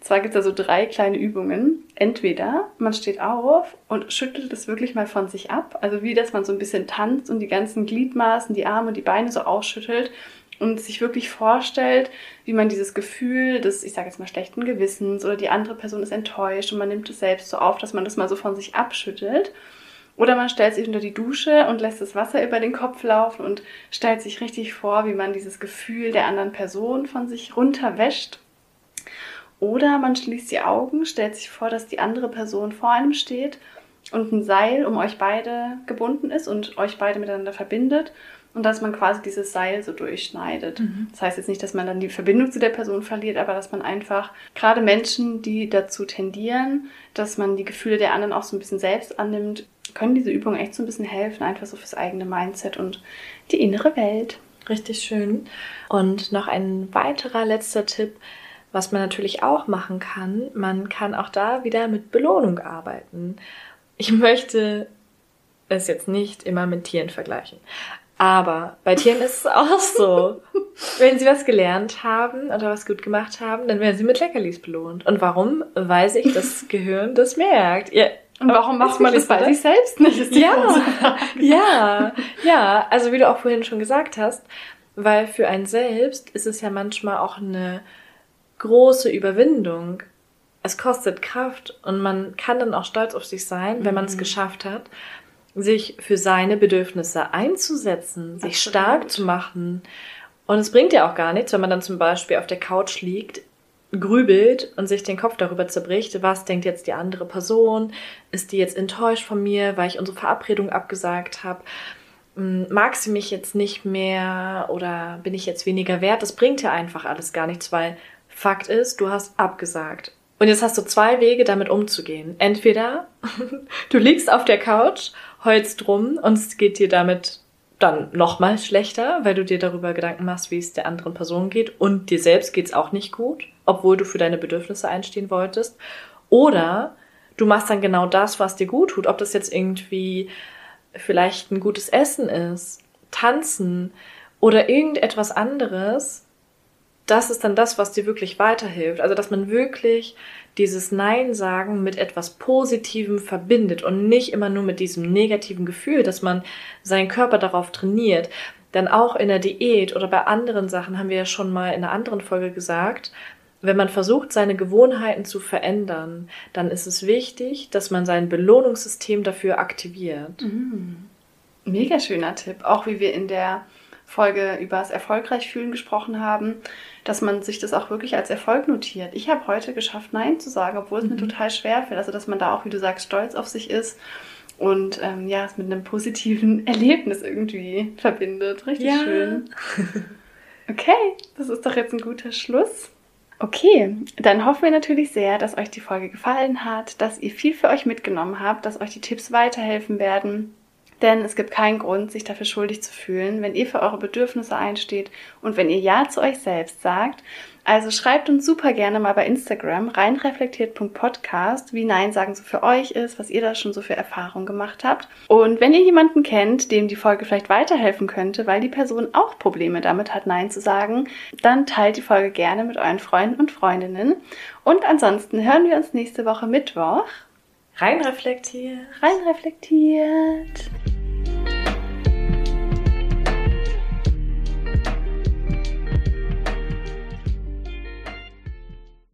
zwar gibt es da so drei kleine Übungen. Entweder man steht auf und schüttelt es wirklich mal von sich ab, also wie dass man so ein bisschen tanzt und die ganzen Gliedmaßen, die Arme und die Beine so ausschüttelt und sich wirklich vorstellt, wie man dieses Gefühl des, ich sage jetzt mal, schlechten Gewissens oder die andere Person ist enttäuscht und man nimmt es selbst so auf, dass man das mal so von sich abschüttelt. Oder man stellt sich unter die Dusche und lässt das Wasser über den Kopf laufen und stellt sich richtig vor, wie man dieses Gefühl der anderen Person von sich runterwäscht. Oder man schließt die Augen, stellt sich vor, dass die andere Person vor einem steht und ein Seil um euch beide gebunden ist und euch beide miteinander verbindet und dass man quasi dieses Seil so durchschneidet. Mhm. Das heißt jetzt nicht, dass man dann die Verbindung zu der Person verliert, aber dass man einfach, gerade Menschen, die dazu tendieren, dass man die Gefühle der anderen auch so ein bisschen selbst annimmt, können diese Übungen echt so ein bisschen helfen, einfach so fürs eigene Mindset und die innere Welt. Richtig schön. Und noch ein weiterer letzter Tipp, was man natürlich auch machen kann. Man kann auch da wieder mit Belohnung arbeiten. Ich möchte es jetzt nicht immer mit Tieren vergleichen. Aber bei Tieren ist es auch so. Wenn sie was gelernt haben oder was gut gemacht haben, dann werden sie mit Leckerlis belohnt. Und warum? Weil sich das Gehirn das merkt. Ja, und warum macht man das bei sich selbst nicht? ja, *laughs* ja, ja. Also wie du auch vorhin schon gesagt hast, weil für einen selbst ist es ja manchmal auch eine große Überwindung. Es kostet Kraft und man kann dann auch stolz auf sich sein, wenn man es mhm. geschafft hat, sich für seine Bedürfnisse einzusetzen, sich Absolut. stark zu machen. Und es bringt ja auch gar nichts, wenn man dann zum Beispiel auf der Couch liegt, grübelt und sich den Kopf darüber zerbricht, was denkt jetzt die andere Person? Ist die jetzt enttäuscht von mir, weil ich unsere Verabredung abgesagt habe? Hm, mag sie mich jetzt nicht mehr oder bin ich jetzt weniger wert? Das bringt ja einfach alles gar nichts, weil Fakt ist, du hast abgesagt. Und jetzt hast du zwei Wege, damit umzugehen. Entweder *laughs* du liegst auf der Couch, heulst rum und es geht dir damit dann nochmal schlechter, weil du dir darüber Gedanken machst, wie es der anderen Person geht und dir selbst geht's auch nicht gut, obwohl du für deine Bedürfnisse einstehen wolltest. Oder du machst dann genau das, was dir gut tut, ob das jetzt irgendwie vielleicht ein gutes Essen ist, tanzen oder irgendetwas anderes. Das ist dann das, was dir wirklich weiterhilft. Also, dass man wirklich dieses Nein sagen mit etwas Positivem verbindet und nicht immer nur mit diesem negativen Gefühl, dass man seinen Körper darauf trainiert. Denn auch in der Diät oder bei anderen Sachen haben wir ja schon mal in einer anderen Folge gesagt, wenn man versucht, seine Gewohnheiten zu verändern, dann ist es wichtig, dass man sein Belohnungssystem dafür aktiviert. Mhm. Mega schöner Tipp. Auch wie wir in der Folge über das Erfolgreich fühlen gesprochen haben, dass man sich das auch wirklich als Erfolg notiert. Ich habe heute geschafft, Nein zu sagen, obwohl es mhm. mir total schwer fällt. Also, dass man da auch, wie du sagst, stolz auf sich ist und ähm, ja, es mit einem positiven *laughs* Erlebnis irgendwie verbindet. Richtig ja. schön. *laughs* Okay, das ist doch jetzt ein guter Schluss. Okay, dann hoffen wir natürlich sehr, dass euch die Folge gefallen hat, dass ihr viel für euch mitgenommen habt, dass euch die Tipps weiterhelfen werden. Denn es gibt keinen Grund, sich dafür schuldig zu fühlen, wenn ihr für eure Bedürfnisse einsteht und wenn ihr Ja zu euch selbst sagt. Also schreibt uns super gerne mal bei Instagram reinreflektiert.podcast, wie Nein sagen so für euch ist, was ihr da schon so für Erfahrungen gemacht habt. Und wenn ihr jemanden kennt, dem die Folge vielleicht weiterhelfen könnte, weil die Person auch Probleme damit hat, Nein zu sagen, dann teilt die Folge gerne mit euren Freunden und Freundinnen. Und ansonsten hören wir uns nächste Woche Mittwoch. Rein reflektiert. Rein reflektiert.